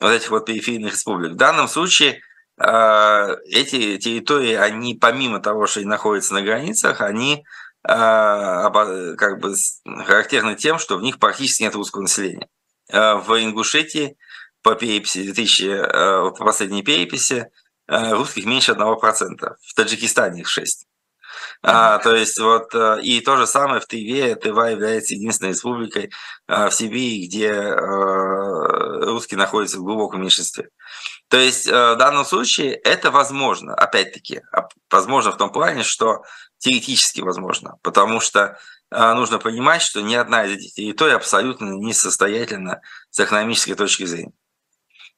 [SPEAKER 2] вот этих вот периферийных республик. В данном случае эти территории, они помимо того, что они находятся на границах, они как бы характерны тем, что в них практически нет русского населения. В Ингушетии по переписи 2000, по последней переписи, русских меньше 1%, в Таджикистане их 6%. А, то есть вот э, и то же самое в Тыве. Тыва является единственной республикой в Сибири, где русские находятся в глубоком меньшинстве. То есть в данном случае это возможно, опять-таки, возможно в том плане, что теоретически возможно, потому что нужно понимать, что ни одна из этих территорий абсолютно несостоятельна с экономической точки зрения.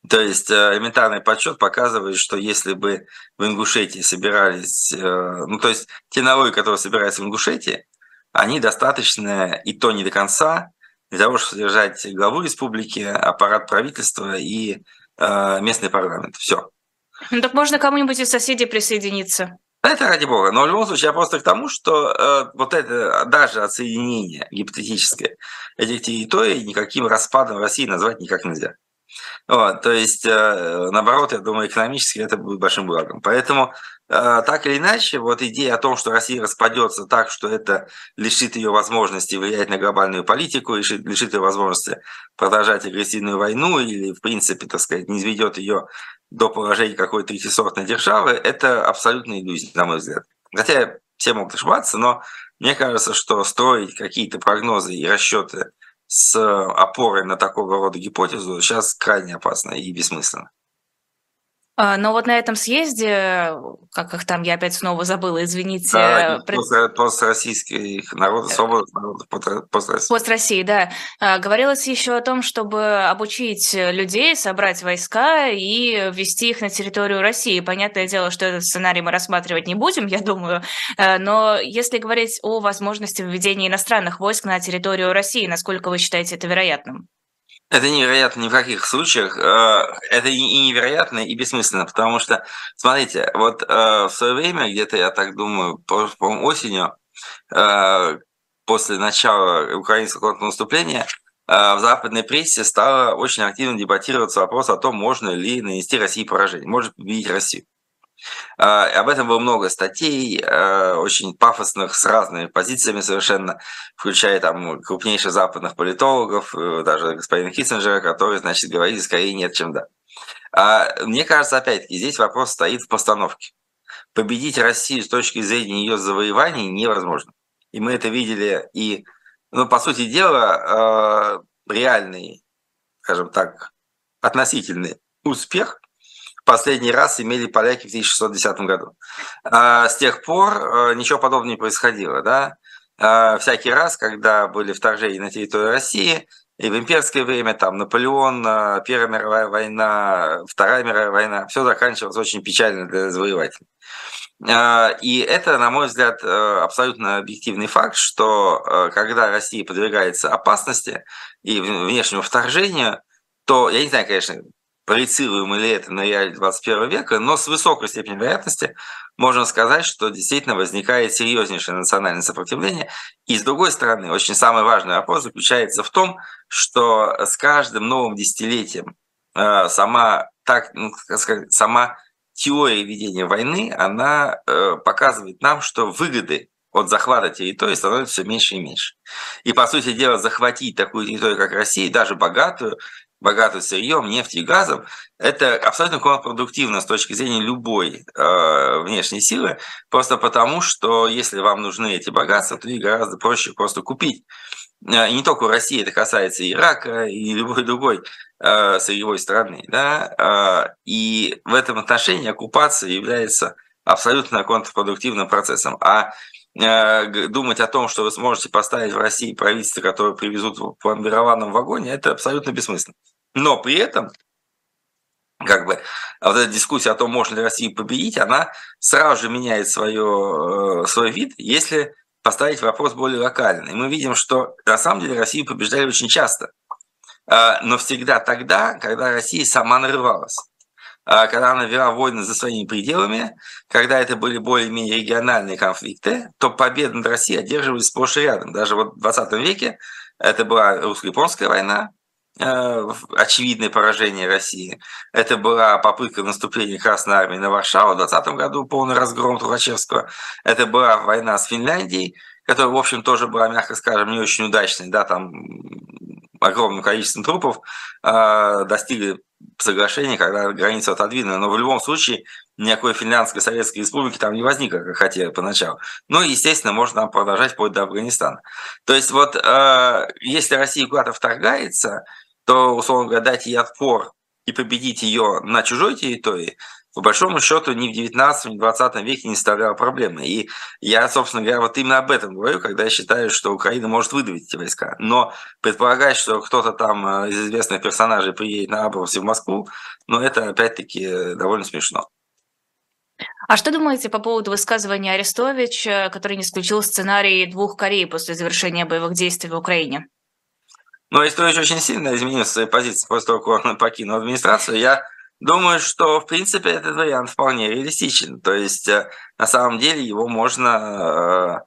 [SPEAKER 2] То есть э, элементарный подсчет показывает, что если бы в Ингушетии собирались, э, ну то есть те налоги, которые собираются в Ингушетии, они достаточно, и то не до конца, для того, чтобы содержать главу республики, аппарат правительства и э, местный парламент. Все.
[SPEAKER 1] Ну так можно кому-нибудь из соседей присоединиться.
[SPEAKER 2] Это ради бога. Но в любом случае, я просто к тому, что э, вот это даже отсоединение гипотетическое этих территорий никаким распадом России назвать никак нельзя. Вот, то есть, э, наоборот, я думаю, экономически это будет большим благом. Поэтому, э, так или иначе, вот идея о том, что Россия распадется так, что это лишит ее возможности влиять на глобальную политику, лишит, лишит ее возможности продолжать агрессивную войну или, в принципе, так сказать, не изведет ее до положения какой-то третьесортной державы, это абсолютная иллюзия, на мой взгляд. Хотя все могут ошибаться, но мне кажется, что строить какие-то прогнозы и расчеты с опорой на такого рода гипотезу сейчас крайне опасно и бессмысленно.
[SPEAKER 1] А, но вот на этом съезде, как их там, я опять снова забыла, извините.
[SPEAKER 2] Да, пред... построссийских народов, свободных народов, пост России.
[SPEAKER 1] Да. А, говорилось еще о том, чтобы обучить людей, собрать войска и ввести их на территорию России. Понятное дело, что этот сценарий мы рассматривать не будем, я думаю, э, но если говорить о возможности введения иностранных войск на территорию России, насколько вы считаете это вероятным?
[SPEAKER 2] Это невероятно ни в каких случаях. Э, это и невероятно, и бессмысленно, потому что, смотрите, вот э, в свое время, где-то, я так думаю, по-моему, осенью, э, после начала украинского контрнаступления, в западной прессе стало очень активно дебатироваться вопрос о том, можно ли нанести России поражение, может победить Россию. А, об этом было много статей, а, очень пафосных, с разными позициями совершенно, включая там крупнейших западных политологов, э, даже господина Киссинджера, который, значит, говорит, скорее нет, чем да. А мне кажется, опять-таки, здесь вопрос стоит в постановке. Победить Россию с точки зрения ее завоеваний невозможно. И мы это видели и, ну, по сути дела, а, реальный, скажем так, относительный успех последний раз имели поляки в 1610 году. А с тех пор э, ничего подобного не происходило. Да? А всякий раз, когда были вторжения на территорию России, и в имперское время, там, Наполеон, э, Первая мировая война, Вторая мировая война, все заканчивалось очень печально для завоевателей. А, и это, на мой взгляд, э, абсолютно объективный факт, что когда Россия подвергается опасности и внешнему вторжению, то, я не знаю, конечно, проецируем ли это на реалии 21 века, но с высокой степенью вероятности можно сказать, что действительно возникает серьезнейшее национальное сопротивление. И с другой стороны, очень самый важный вопрос заключается в том, что с каждым новым десятилетием э, сама, так, ну, сказать, сама теория ведения войны, она э, показывает нам, что выгоды от захвата территории становится все меньше и меньше. И, по сути дела, захватить такую территорию, как Россия, даже богатую, богатую сырьем, нефтью и газом, это абсолютно контрпродуктивно с точки зрения любой э, внешней силы, просто потому, что если вам нужны эти богатства, то их гораздо проще просто купить. Э, и не только у России, это касается Ирака, и [LAUGHS] любой другой э, сырьевой страны. Да? Э, и в этом отношении оккупация является абсолютно контрпродуктивным процессом. А думать о том, что вы сможете поставить в России правительство, которое привезут в пломбированном вагоне, это абсолютно бессмысленно. Но при этом, как бы, вот эта дискуссия о том, можно ли Россию победить, она сразу же меняет свое, э, свой вид, если поставить вопрос более локально. И мы видим, что на самом деле Россию побеждали очень часто, э, но всегда тогда, когда Россия сама нарывалась э, когда она вела войны за своими пределами, когда это были более-менее региональные конфликты, то победы над Россией одерживались сплошь и рядом. Даже вот в 20 веке это была русско-японская война, э, очевидное поражение России. Это была попытка наступления Красной Армии на Варшаву в 2020 году, полный разгром Тухачевского. Это была война с Финляндией, которая, в общем, тоже была, мягко скажем, не очень удачной. Да, там огромным количеством трупов э, достигли соглашения, когда границу отодвинули. Но в любом случае никакой Финляндской Советской Республики там не возникло, как хотели поначалу. Ну и, естественно, можно продолжать вплоть до Афганистана. То есть вот э, если Россия куда-то вторгается, то, условно говоря, дать ей отпор и победить ее на чужой территории, по большому счету ни в 19 ни в 20 веке не составляло проблемы. И я, собственно говоря, вот именно об этом говорю, когда я считаю, что Украина может выдавить эти войска. Но предполагать, что кто-то там э, из известных персонажей приедет на Абрамсе в Москву, ну это опять-таки довольно смешно.
[SPEAKER 1] А что думаете по поводу высказывания Арестовича, который не исключил сценарий двух Корей после завершения боевых действий в Украине?
[SPEAKER 2] Ну, Арестович очень сильно изменил свои позиции после того, как он покинул администрацию. Я думаю, что, в принципе, этот вариант вполне реалистичен. То есть, э, на самом деле, его можно,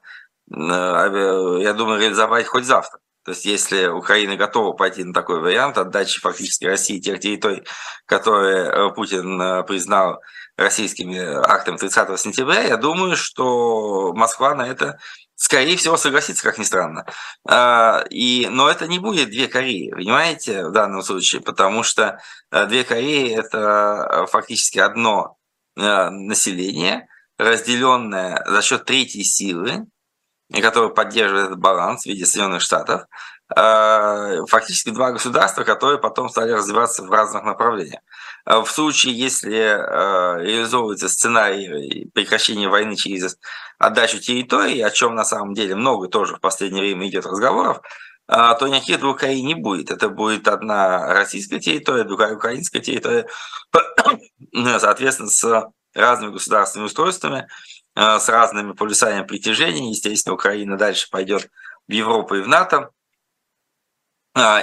[SPEAKER 2] э, э, я думаю, реализовать хоть завтра. То есть, если Украина готова пойти на такой вариант отдачи фактически России тех территорий, которые Путин признал российскими актами 30 сентября, я думаю, что Москва на это, скорее всего, согласится, как ни странно. А, и, но это не будет две Кореи, понимаете, в данном случае, потому что э, две Кореи – это фактически одно население, разделенное за счет третьей силы, которая поддерживает этот баланс в виде Соединенных Штатов, а, фактически два государства, которые потом стали развиваться в разных направлениях. А в случае, если э, реализовывается сценарий прекращения войны через отдачу территории, о чем на самом деле много тоже в последнее время идет разговоров, то никаких двух Кореи не будет. Это будет одна российская территория, другая украинская территория, [COUGHS] соответственно, с разными государственными устройствами, э, с разными полюсами притяжения. Естественно, Украина дальше пойдет в Европу и в НАТО.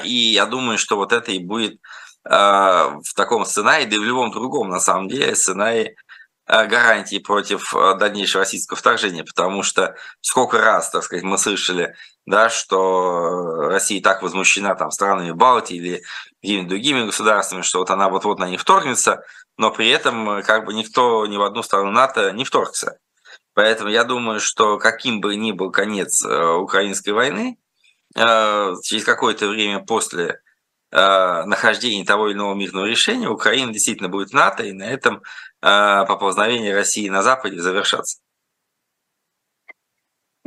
[SPEAKER 2] И я думаю, что вот это и будет Э, в таком сценарии, да и в любом другом, на самом деле, сценарии э, гарантии против э, дальнейшего российского вторжения, потому что сколько раз, так сказать, мы слышали, да, что Россия так возмущена там странами Балтии или какими-то другими государствами, что вот она вот-вот на них вторгнется, но при этом как бы никто ни в одну страну НАТО не вторгся. Поэтому я думаю, что каким бы ни был конец украинской войны, через какое-то время после Э, нахождения того или иного мирного решения, Украина действительно будет в НАТО, и на этом э, поползновение России на Западе завершаться.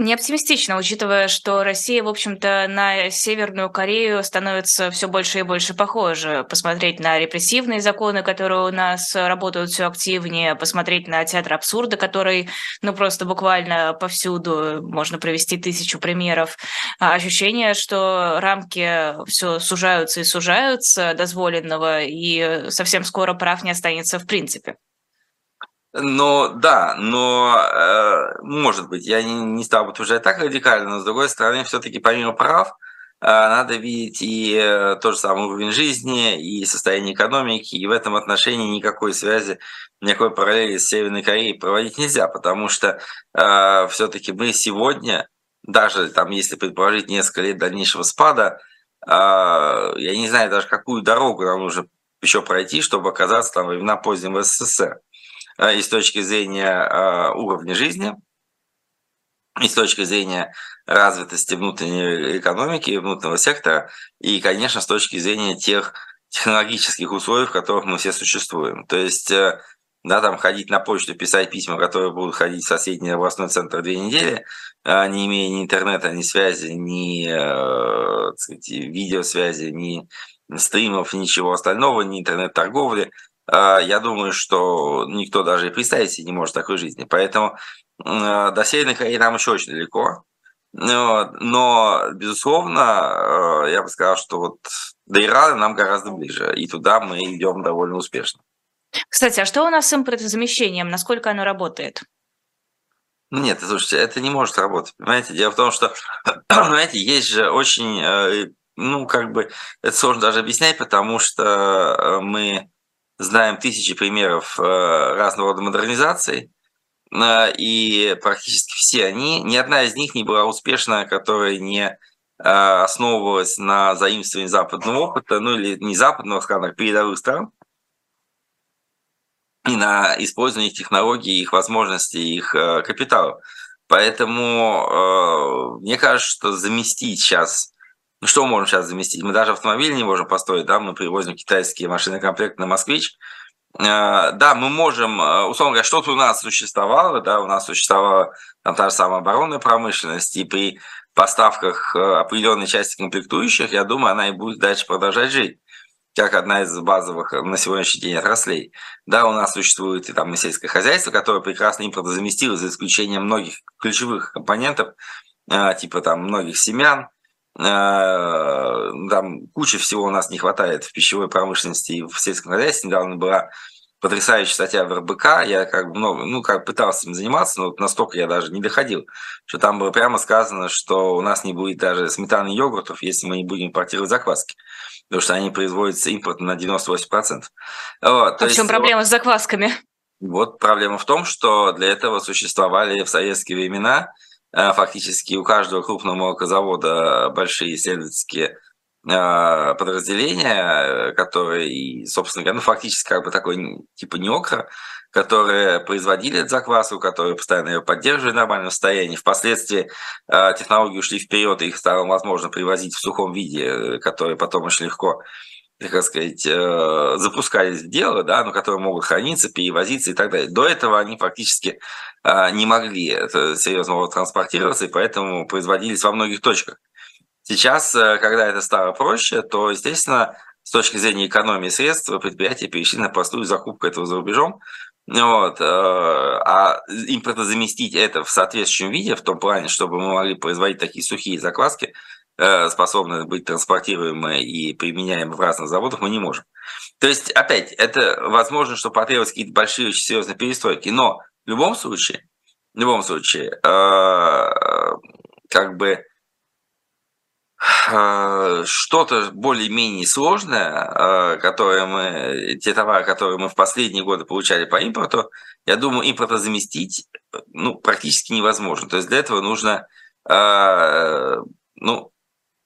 [SPEAKER 1] Не оптимистично, учитывая, что Россия, в общем-то, на Северную Корею становится все больше и больше похожа. Посмотреть на репрессивные законы, которые у нас работают все активнее, посмотреть на театр абсурда, который, ну, просто буквально повсюду, можно привести тысячу примеров. А ощущение, что рамки все сужаются и сужаются дозволенного, и совсем скоро прав не останется в принципе.
[SPEAKER 2] Но да, но э, может быть, я не, не стал бы утверждать так радикально, но с другой стороны, все-таки помимо прав, э, надо видеть и э, тот же самый уровень жизни, и состояние экономики, и в этом отношении никакой связи, никакой параллели с Северной Кореей проводить нельзя, потому что э, все-таки мы сегодня, даже там, если предположить несколько лет дальнейшего спада, э, я не знаю даже, какую дорогу нам нужно еще пройти, чтобы оказаться там времена позднего СССР. Э, и с точки зрения э, уровня жизни, и с точки зрения развитости внутренней экономики и внутреннего сектора, и, конечно, с точки зрения тех технологических условий, в которых мы все существуем. То есть, э, да, там ходить на почту, писать письма, которые будут ходить в соседний областной центр две недели, не имея ни интернета, ни связи, ни так сказать, видеосвязи, ни стримов, ничего остального, ни интернет-торговли – я думаю, что никто даже и представить себе не может такой жизни. Поэтому а, до Северной Кореи нам еще очень далеко. Но, но, безусловно, а, я бы сказал, что вот до Ирана нам гораздо ближе, и туда мы идем довольно успешно.
[SPEAKER 1] Кстати, а что у нас с импортозамещением? Насколько оно работает?
[SPEAKER 2] Нет, слушайте, это не может работать. Понимаете, дело в том, что, [CLEARS THROAT] знаете, есть же очень, э, ну, как бы, это сложно даже объяснять, потому что э, мы знаем тысячи примеров э, разного рода модернизаций, э, и практически все они, ни одна из них не была успешна, которая не основывалась на заимствовании западного опыта, ну или не западного, скажем передовых стран, и на использование их технологий, их возможностей, их капитала. Поэтому мне кажется, что заместить сейчас ну, что мы можем сейчас заместить? Мы даже автомобиль не можем построить, да, мы привозим китайские машины комплект на «Москвич». Э, да, мы можем, э, условно говоря, что-то у нас существовало, да, у нас существовала там та же самая оборонная промышленность, и при поставках э, определенной части комплектующих, я думаю, она и будет дальше продолжать жить как одна из базовых на сегодняшний день отраслей. Да, у нас существует и там и сельское хозяйство, которое прекрасно импортозаместило, за исключением многих ключевых компонентов, типа там многих семян, там куча всего у нас не хватает в пищевой промышленности и в сельском хозяйстве. Недавно была потрясающая статья в РБК, я как бы много, ну, как пытался им заниматься, но настолько я даже не доходил, что там было прямо сказано, что у нас не будет даже сметаны и йогуртов, если мы не будем импортировать закваски, потому что они производятся импортом на 98%. Вот,
[SPEAKER 1] а в чем проблема с заквасками?
[SPEAKER 2] Вот проблема в том, что для этого существовали в советские времена Э, фактически у каждого крупного молокозавода большие исследовательские э, подразделения, которые, собственно говоря, ну, фактически как бы такой типа неокра, которые производили эту закваску, которые постоянно ее поддерживали в нормальном состоянии. Впоследствии э, технологии ушли вперед, и их стало возможно привозить в сухом виде, которые потом очень легко как сказать, э, запускались в дело, да, но которые могут храниться, перевозиться и так далее. До этого они фактически э, не могли серьезно транспортироваться, и поэтому производились во многих точках. Сейчас, э, когда это стало проще, то, естественно, с точки зрения экономии средств, предприятия перешли на простую закупку этого за рубежом. Вот. А импортозаместить это в соответствующем виде, в том плане, чтобы мы могли производить такие сухие закваски, Э, способны быть транспортируемы и применяемы в разных заводах, мы не можем. То есть, опять, это возможно, что потребуются какие-то большие, очень серьезные перестройки, но любом случае, в любом случае, э, как бы э, что-то более-менее сложное, которое мы, те товары, которые мы в последние годы получали по импорту, я думаю, импорта заместить ну, практически невозможно. То есть для этого нужно ну,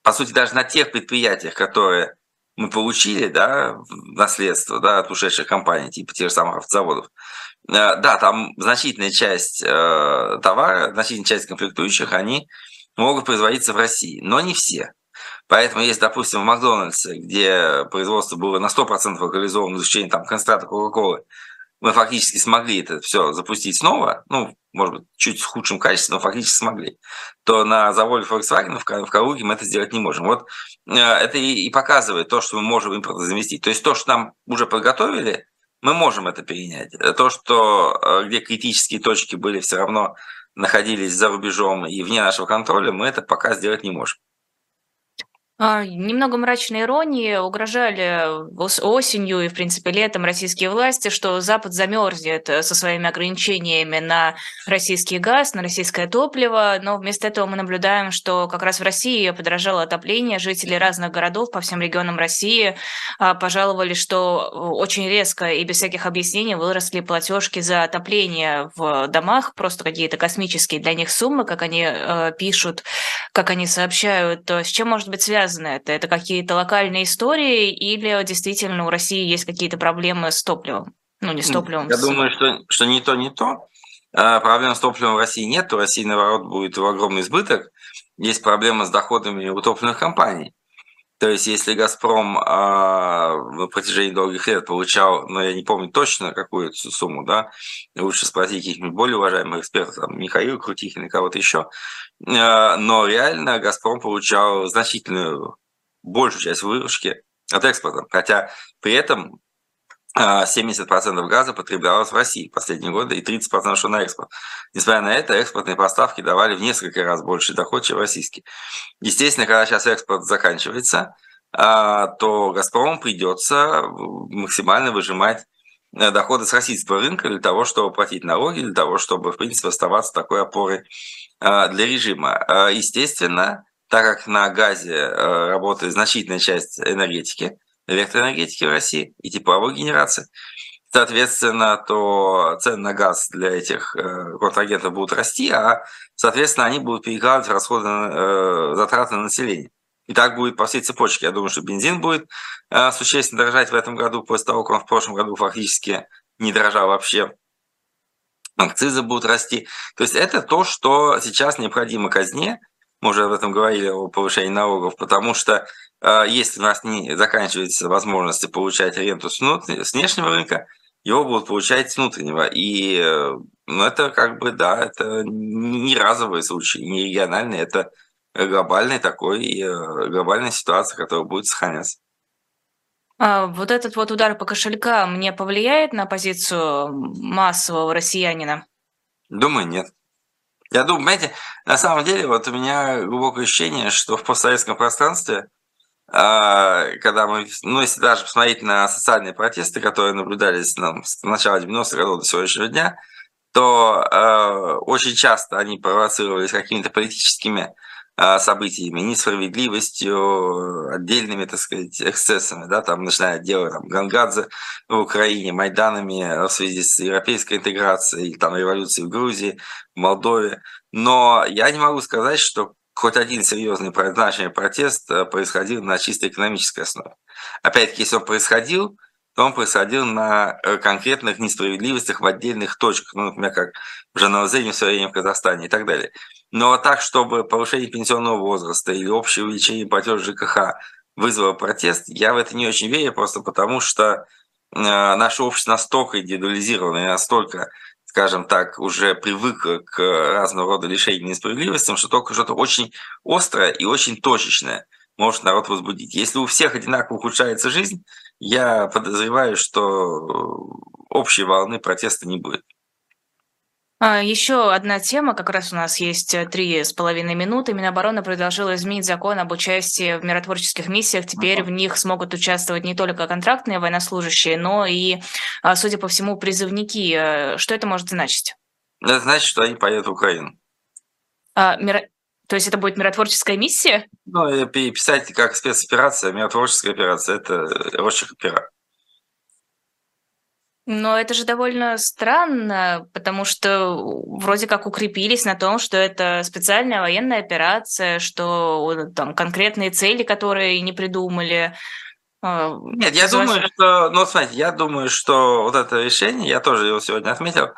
[SPEAKER 2] по сути, даже на тех предприятиях, которые мы получили, да, наследство, да, от ушедших компаний, типа тех же самых автозаводов, э, да, там значительная часть э, товара, значительная часть комплектующих, они могут производиться в России, но не все. Поэтому есть, допустим, в Макдональдсе, где производство было на 100% локализовано, изучение там концентрата Кока-Колы, мы фактически смогли это все запустить снова, ну, может быть, чуть с худшим качеством, но фактически смогли, то на заводе Volkswagen в Калуге мы это сделать не можем. Вот э, это и показывает то, что мы можем импорт заместить. То есть то, что нам уже подготовили, мы можем это перенять. То, что э, где критические точки были все равно находились за рубежом и вне нашего контроля, мы это пока сделать не можем.
[SPEAKER 1] А, немного мрачной иронии угрожали осенью и, в принципе, летом российские власти, что Запад замерзнет э, со своими ограничениями на российский газ, на российское топливо, но вместо этого мы наблюдаем, что как раз в России подорожало отопление, жители разных городов по всем регионам России а, пожаловали, что э, очень резко и без всяких объяснений выросли платежки за отопление в домах, просто какие-то космические для них суммы, как они э, пишут, как они сообщают. С чем может быть связано связано это? Это какие-то локальные истории или действительно у России есть какие-то проблемы с топливом? Ну, не с топливом.
[SPEAKER 2] Я с... думаю, что, что не то, не то. А, проблем с топливом в России нет. У России, наоборот, будет огромный избыток. Есть проблема с доходами у топливных компаний. То есть, если «Газпром» а, на протяжении долгих лет получал, ну, я не помню точно какую сумму, да, лучше спросить каких-нибудь более уважаемых экспертов, там, Михаила Крутихина кого-то еще, но реально «Газпром» получал значительную, большую часть выручки от экспорта, хотя при этом 70% а, газа потреблялось в России в последние годы и 30% шло на экспорт. Несмотря на это, экспортные поставки давали в несколько раз больше доход, чем российские. Естественно, когда сейчас экспорт заканчивается, а, то «Газпрому» придется максимально выжимать доходы с российского рынка для того, чтобы платить налоги, для того, чтобы, в принципе, оставаться такой опорой а, для режима. Естественно, так как на газе э, работает значительная часть энергетики, электроэнергетики в России и тепловой генерации, соответственно, то цены на газ для этих контрагентов будут расти, а, соответственно, они будут перекладывать расходы, затраты на население. И так будет по всей цепочке. Я думаю, что бензин будет существенно дорожать в этом году, после того, как он в прошлом году фактически не дорожал вообще акцизы будут расти. То есть это то, что сейчас необходимо казне. Мы уже об этом говорили, о повышении налогов, потому что э, если у нас не заканчиваются возможности получать ренту с внешнего рынка, его будут получать с внутреннего. И э, ну, это как бы, да, это не разовый случай, не региональный, это глобальный такой, э, глобальная ситуация, которая будет сохраняться.
[SPEAKER 1] А вот этот вот удар по кошелькам мне повлияет на позицию массового россиянина?
[SPEAKER 2] Думаю, нет. Я думаю, знаете, на самом деле, вот у меня глубокое ощущение, что в постсоветском пространстве, а, когда мы, ну, если даже посмотреть на социальные протесты, которые наблюдались нам с начала 90-х годов до сегодняшнего дня, то э, очень часто они провоцировались какими-то политическими событиями, несправедливостью, отдельными, так сказать, эксцессами, да, там, начиная от дела там, Гангадзе в Украине, Майданами в связи с европейской интеграцией, там, революцией в Грузии, в Молдове. Но я не могу сказать, что хоть один серьезный значимый протест э, происходил на чисто экономической основе. Опять-таки, если он происходил, то он происходил на э, конкретных несправедливостях в отдельных точках, ну, например, как в Жанаузене в свое время в Казахстане и так далее. Но так, чтобы повышение пенсионного возраста или общее увеличение платежа ЖКХ вызвало протест, я в это не очень верю, просто потому что э, наше общество настолько индивидуализировано и настолько, скажем так, уже привыкло к разного рода лишениям и несправедливостям, что только что-то очень острое и очень точечное может народ возбудить. Если у всех одинаково ухудшается жизнь, я подозреваю, что общей волны протеста не будет.
[SPEAKER 1] А, Еще одна тема, как раз у нас есть э, три с половиной минуты. Минобороны предложила изменить закон об участии в миротворческих миссиях. Теперь uh-huh. в них смогут участвовать не только контрактные военнослужащие, но и, а, судя по всему, призывники. Э, что это может значить?
[SPEAKER 2] Это значит, что они поедут в Украину.
[SPEAKER 1] А, мир... То есть это будет миротворческая миссия?
[SPEAKER 2] Ну, переписать как спецоперация, миротворческая операция – это очень опера.
[SPEAKER 1] Но это же довольно странно, потому что вроде как укрепились на том, что это специальная военная операция, что там конкретные цели, которые не придумали.
[SPEAKER 2] А, Нет, я думаю, что, ну, смотрите, я думаю, что вот это решение, я тоже его сегодня отметил,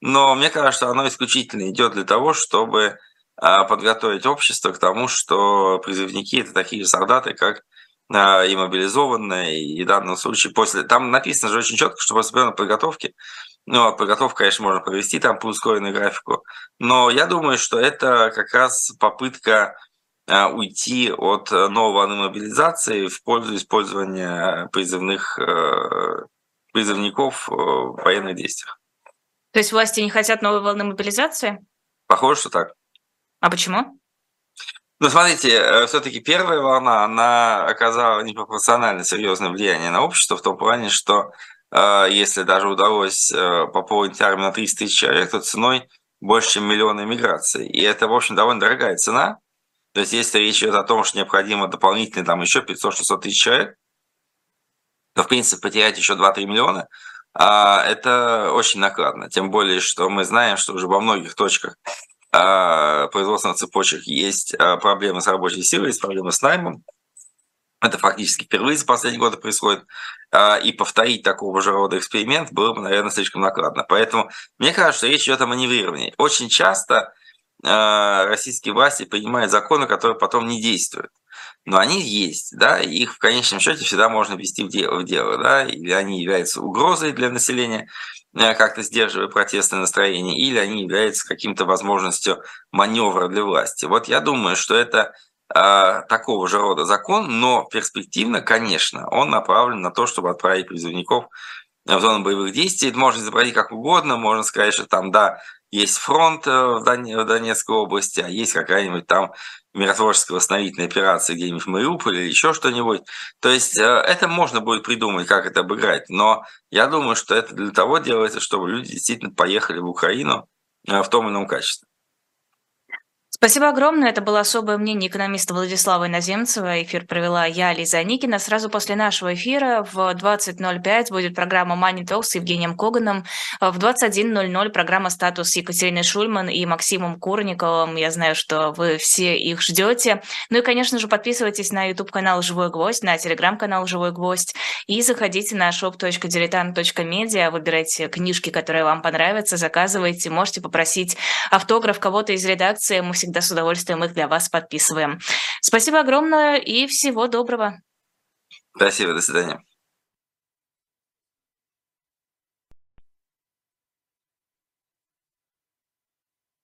[SPEAKER 2] но мне кажется, что оно исключительно идет для того, чтобы подготовить общество к тому, что призывники это такие же солдаты, как а, и мобилизованные, и в данном случае после... Там написано же очень четко, что после определенной подготовки, ну, а подготовку, конечно, можно провести там по ускоренной графику, но я думаю, что это как раз попытка а, уйти от новой волны мобилизации в пользу использования призывных призывников в военных действиях.
[SPEAKER 1] То есть власти не хотят новой волны мобилизации?
[SPEAKER 2] Похоже, что так.
[SPEAKER 1] А почему?
[SPEAKER 2] Ну, смотрите, э, все-таки первая волна, она оказала непропорционально серьезное влияние на общество в том плане, что э, если даже удалось э, пополнить армию на 300 тысяч человек, то ценой больше, чем миллион иммиграции. И это, в общем, довольно дорогая цена. То есть, если речь идет о том, что необходимо дополнительно там еще 500-600 тысяч человек, то, в принципе, потерять еще 2-3 миллиона, а, это очень накладно. Тем более, что мы знаем, что уже во многих точках производственных цепочек есть а, проблемы с рабочей силой, есть проблемы с наймом. Это фактически впервые за последние годы происходит. А, и повторить такого же рода эксперимент было бы, наверное, слишком накладно. Поэтому мне кажется, что речь идет о маневрировании. Очень часто российские власти принимают законы, которые потом не действуют. Но они есть, да, их в конечном счете всегда можно ввести в дело, в дело да, или они являются угрозой для населения, как-то сдерживая протестное настроение, или они являются каким-то возможностью маневра для власти. Вот я думаю, что это э, такого же рода закон, но перспективно, конечно, он направлен на то, чтобы отправить призывников в зону боевых действий. Это можно изобразить как угодно, можно сказать, что там, да, есть фронт э, в Донецкой области, а есть какая-нибудь там миротворческая восстановительная операция где-нибудь в Мариуполе или еще что-нибудь. То есть э, это можно будет придумать, как это обыграть, но я думаю, что это для того делается, чтобы люди действительно поехали в Украину э, в том или ином качестве.
[SPEAKER 1] Спасибо огромное. Это было особое мнение экономиста Владислава Иноземцева. Эфир провела я, Лиза Никина. Сразу после нашего эфира в 20.05 будет программа Money Talk с Евгением Коганом. В 21.00 программа «Статус» с Екатериной Шульман и Максимом Курниковым. Я знаю, что вы все их ждете. Ну и, конечно же, подписывайтесь на YouTube-канал «Живой гвоздь», на телеграм-канал «Живой гвоздь» и заходите на shop.diletant.media, выбирайте книжки, которые вам понравятся, заказывайте, можете попросить автограф кого-то из редакции. Мы всегда всегда с удовольствием их для вас подписываем. Спасибо огромное и всего доброго.
[SPEAKER 2] Спасибо, до свидания.